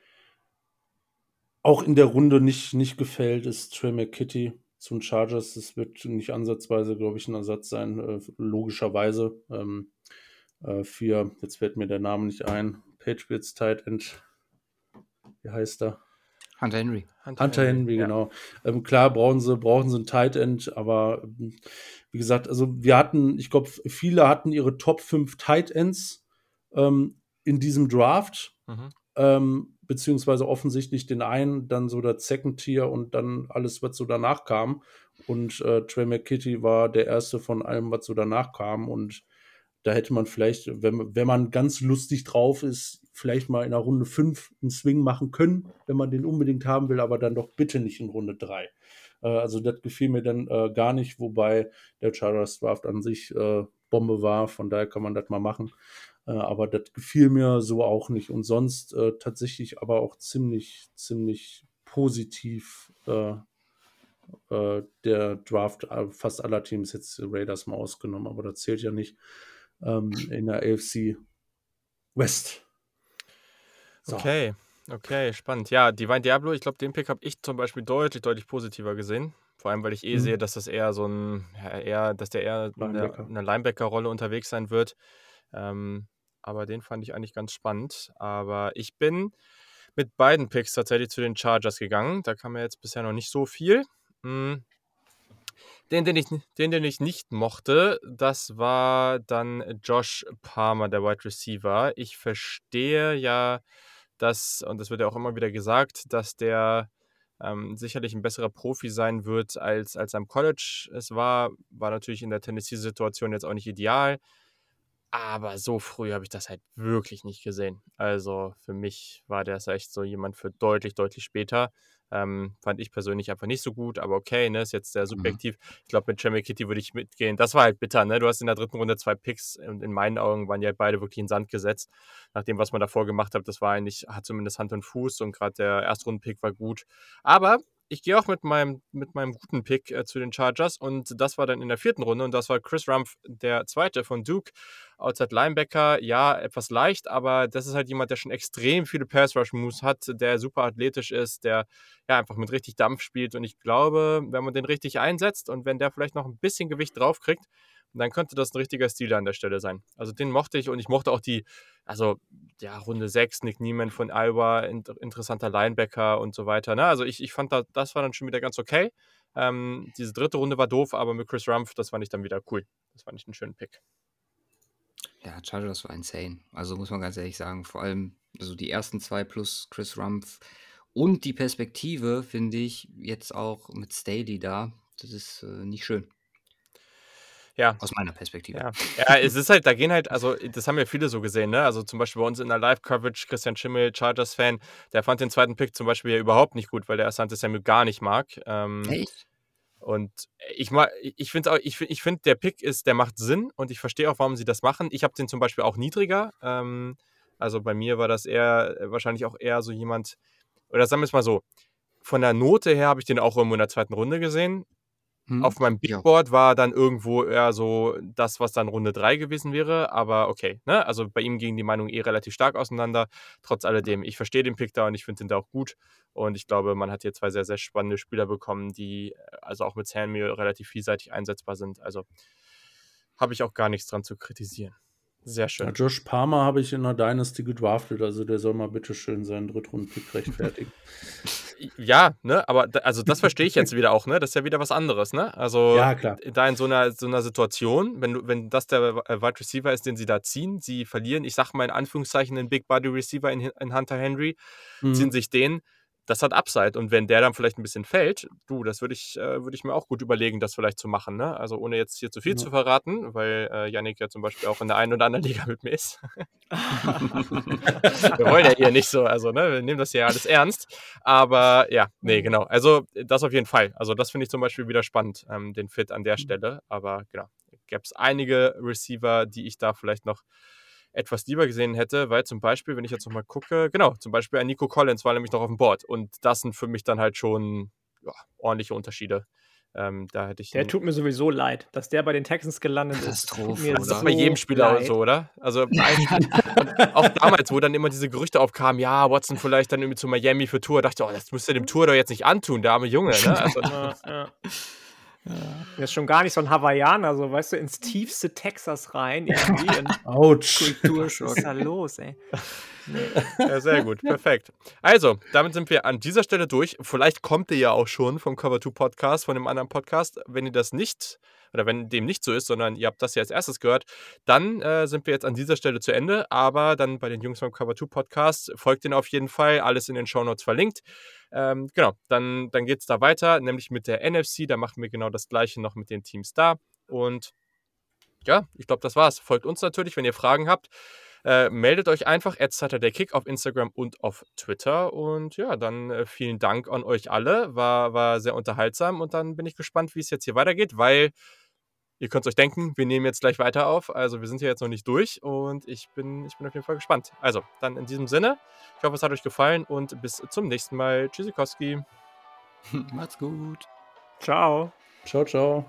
auch in der Runde nicht, nicht gefällt, ist Trey McKitty zu den Chargers. Das wird nicht ansatzweise, glaube ich, ein Ersatz sein, äh, logischerweise. Ähm, äh, für, jetzt fällt mir der Name nicht ein, Patriots Tight End. Wie heißt er? Hunter Henry. Hunter, Hunter Henry, Henry ja. genau. Ähm, klar brauchen sie, brauchen sie einen Tight End, aber ähm, wie gesagt, also wir hatten, ich glaube, viele hatten ihre Top 5 Tight Ends ähm, in diesem Draft. Mhm. Ähm, beziehungsweise offensichtlich den einen, dann so der Second Tier und dann alles, was so danach kam. Und äh, Trey McKitty war der erste von allem, was so danach kam. Und da hätte man vielleicht, wenn, wenn man ganz lustig drauf ist, vielleicht mal in der Runde 5 einen Swing machen können, wenn man den unbedingt haben will, aber dann doch bitte nicht in Runde 3. Äh, also das gefiel mir dann äh, gar nicht, wobei der Chargers Draft an sich äh, Bombe war, von daher kann man das mal machen. Äh, aber das gefiel mir so auch nicht. Und sonst äh, tatsächlich aber auch ziemlich, ziemlich positiv äh, der Draft fast aller Teams, jetzt Raiders mal ausgenommen, aber das zählt ja nicht ähm, in der AFC West. So. Okay, okay, spannend. Ja, Divine Diablo, ich glaube, den Pick habe ich zum Beispiel deutlich, deutlich positiver gesehen. Vor allem, weil ich eh mhm. sehe, dass das eher so ein, ja, eher, dass der eher Linebacker. in einer Linebacker-Rolle unterwegs sein wird. Ähm, aber den fand ich eigentlich ganz spannend. Aber ich bin mit beiden Picks tatsächlich zu den Chargers gegangen. Da kam ja jetzt bisher noch nicht so viel. Mhm. Den, den ich, den, den ich nicht mochte, das war dann Josh Palmer, der Wide Receiver. Ich verstehe ja, dass, und das wird ja auch immer wieder gesagt, dass der ähm, sicherlich ein besserer Profi sein wird, als, als am College es war. War natürlich in der Tennessee-Situation jetzt auch nicht ideal. aber so früh habe ich das halt wirklich nicht gesehen. Also für mich war das echt so jemand für deutlich, deutlich später. Ähm, fand ich persönlich einfach nicht so gut, aber okay, ne, ist jetzt sehr mhm. subjektiv. Mhm. Ich glaube, mit Jamie Kitty würde ich mitgehen. Das war halt bitter, ne? Du hast in der dritten Runde zwei Picks und in meinen Augen waren die halt beide wirklich in Sand gesetzt. Nach dem, was man davor gemacht hat, das war eigentlich, hat zumindest Hand und Fuß und gerade der Erstrunden-Pick war gut. Aber ich gehe auch mit meinem, mit meinem guten Pick äh, zu den Chargers und das war dann in der vierten Runde und das war Chris Rumpf, der zweite von Duke. Outside Linebacker, ja, etwas leicht, aber das ist halt jemand, der schon extrem viele Pass-Rush-Moves hat, der super athletisch ist, der ja einfach mit richtig Dampf spielt und ich glaube, wenn man den richtig einsetzt und wenn der vielleicht noch ein bisschen Gewicht draufkriegt, dann könnte das ein richtiger Stil an der Stelle sein. Also den mochte ich und ich mochte auch die, also ja, Runde 6, Nick Niemann von Iowa, interessanter Linebacker und so weiter. Ne? Also ich, ich fand, da, das war dann schon wieder ganz okay. Ähm, diese dritte Runde war doof, aber mit Chris Rumpf, das fand ich dann wieder cool. Das fand ich einen schönen Pick. Ja, Chargers war insane. Also muss man ganz ehrlich sagen, vor allem also die ersten zwei plus Chris Rumpf und die Perspektive finde ich jetzt auch mit Staley da. Das ist äh, nicht schön. Ja. Aus meiner Perspektive. Ja. ja, es ist halt, da gehen halt, also das haben ja viele so gesehen, ne? Also zum Beispiel bei uns in der Live-Coverage, Christian Schimmel, Chargers-Fan, der fand den zweiten Pick zum Beispiel ja überhaupt nicht gut, weil der Asante Samuel gar nicht mag. Ähm, Echt? Und ich ich finde auch, ich, ich finde, der Pick ist, der macht Sinn und ich verstehe auch, warum sie das machen. Ich habe den zum Beispiel auch niedriger. Ähm, also bei mir war das eher, wahrscheinlich auch eher so jemand, oder sagen wir es mal so, von der Note her habe ich den auch irgendwo in der zweiten Runde gesehen. Hm, Auf meinem Big ja. Board war dann irgendwo eher so das, was dann Runde 3 gewesen wäre, aber okay. Ne? Also bei ihm gingen die Meinungen eh relativ stark auseinander. Trotz alledem, ich verstehe den Pick da und ich finde den da auch gut. Und ich glaube, man hat hier zwei sehr, sehr spannende Spieler bekommen, die äh, also auch mit Samuel relativ vielseitig einsetzbar sind. Also habe ich auch gar nichts dran zu kritisieren. Sehr schön. Ja, Josh Palmer habe ich in der Dynasty gedraftet, also der soll mal bitte schön seinen Drittrunden-Pick rechtfertigen. ja, ne, aber da, also das verstehe ich jetzt wieder auch, ne? Das ist ja wieder was anderes, ne? Also ja, klar. da in so einer, so einer Situation, wenn du, wenn das der äh, Wide Receiver ist, den sie da ziehen, sie verlieren, ich sag mal in Anführungszeichen, den Big Body Receiver in, in Hunter Henry, mhm. ziehen sich den, das hat Upside. Und wenn der dann vielleicht ein bisschen fällt, du, das würde ich, äh, würd ich mir auch gut überlegen, das vielleicht zu machen. Ne? Also ohne jetzt hier zu viel ja. zu verraten, weil äh, Yannick ja zum Beispiel auch in der einen oder anderen Liga mit mir ist. wir wollen ja hier nicht so, also ne, wir nehmen das ja alles ernst. Aber ja, nee, genau. Also das auf jeden Fall. Also das finde ich zum Beispiel wieder spannend, ähm, den Fit an der mhm. Stelle. Aber genau, gäbe es einige Receiver, die ich da vielleicht noch etwas lieber gesehen hätte, weil zum Beispiel, wenn ich jetzt nochmal gucke, genau, zum Beispiel ein Nico Collins war nämlich noch auf dem Board und das sind für mich dann halt schon ja, ordentliche Unterschiede. Ähm, da hätte ich der tut mir sowieso leid, dass der bei den Texans gelandet ist. Tut mir das so bei jedem Spieler leid. so, oder? Also auch damals, wo dann immer diese Gerüchte aufkamen, ja, Watson vielleicht dann irgendwie zu Miami für Tour, dachte ich, oh, das müsste dem Tour doch jetzt nicht antun, der arme Junge. Ne? Also, ja, ja. Ja. Der ist schon gar nicht so ein Hawaiianer, so weißt du, ins tiefste Texas rein. Autsch. Kulturschock. Was ist da los, ey? Ja, sehr gut, perfekt. Also, damit sind wir an dieser Stelle durch. Vielleicht kommt ihr ja auch schon vom Cover 2 Podcast, von dem anderen Podcast. Wenn ihr das nicht oder wenn dem nicht so ist, sondern ihr habt das ja als erstes gehört, dann äh, sind wir jetzt an dieser Stelle zu Ende. Aber dann bei den Jungs vom Cover 2 Podcast folgt ihnen auf jeden Fall. Alles in den Show Notes verlinkt. Ähm, genau, dann, dann geht es da weiter, nämlich mit der NFC. Da machen wir genau das gleiche noch mit den Teams da. Und ja, ich glaube, das war's. Folgt uns natürlich, wenn ihr Fragen habt. Äh, meldet euch einfach at Kick auf Instagram und auf Twitter. Und ja, dann äh, vielen Dank an euch alle. War, war sehr unterhaltsam und dann bin ich gespannt, wie es jetzt hier weitergeht, weil ihr könnt es euch denken, wir nehmen jetzt gleich weiter auf. Also wir sind ja jetzt noch nicht durch und ich bin, ich bin auf jeden Fall gespannt. Also, dann in diesem Sinne, ich hoffe, es hat euch gefallen und bis zum nächsten Mal. Tschüssikowski. Macht's gut. Ciao. Ciao, ciao.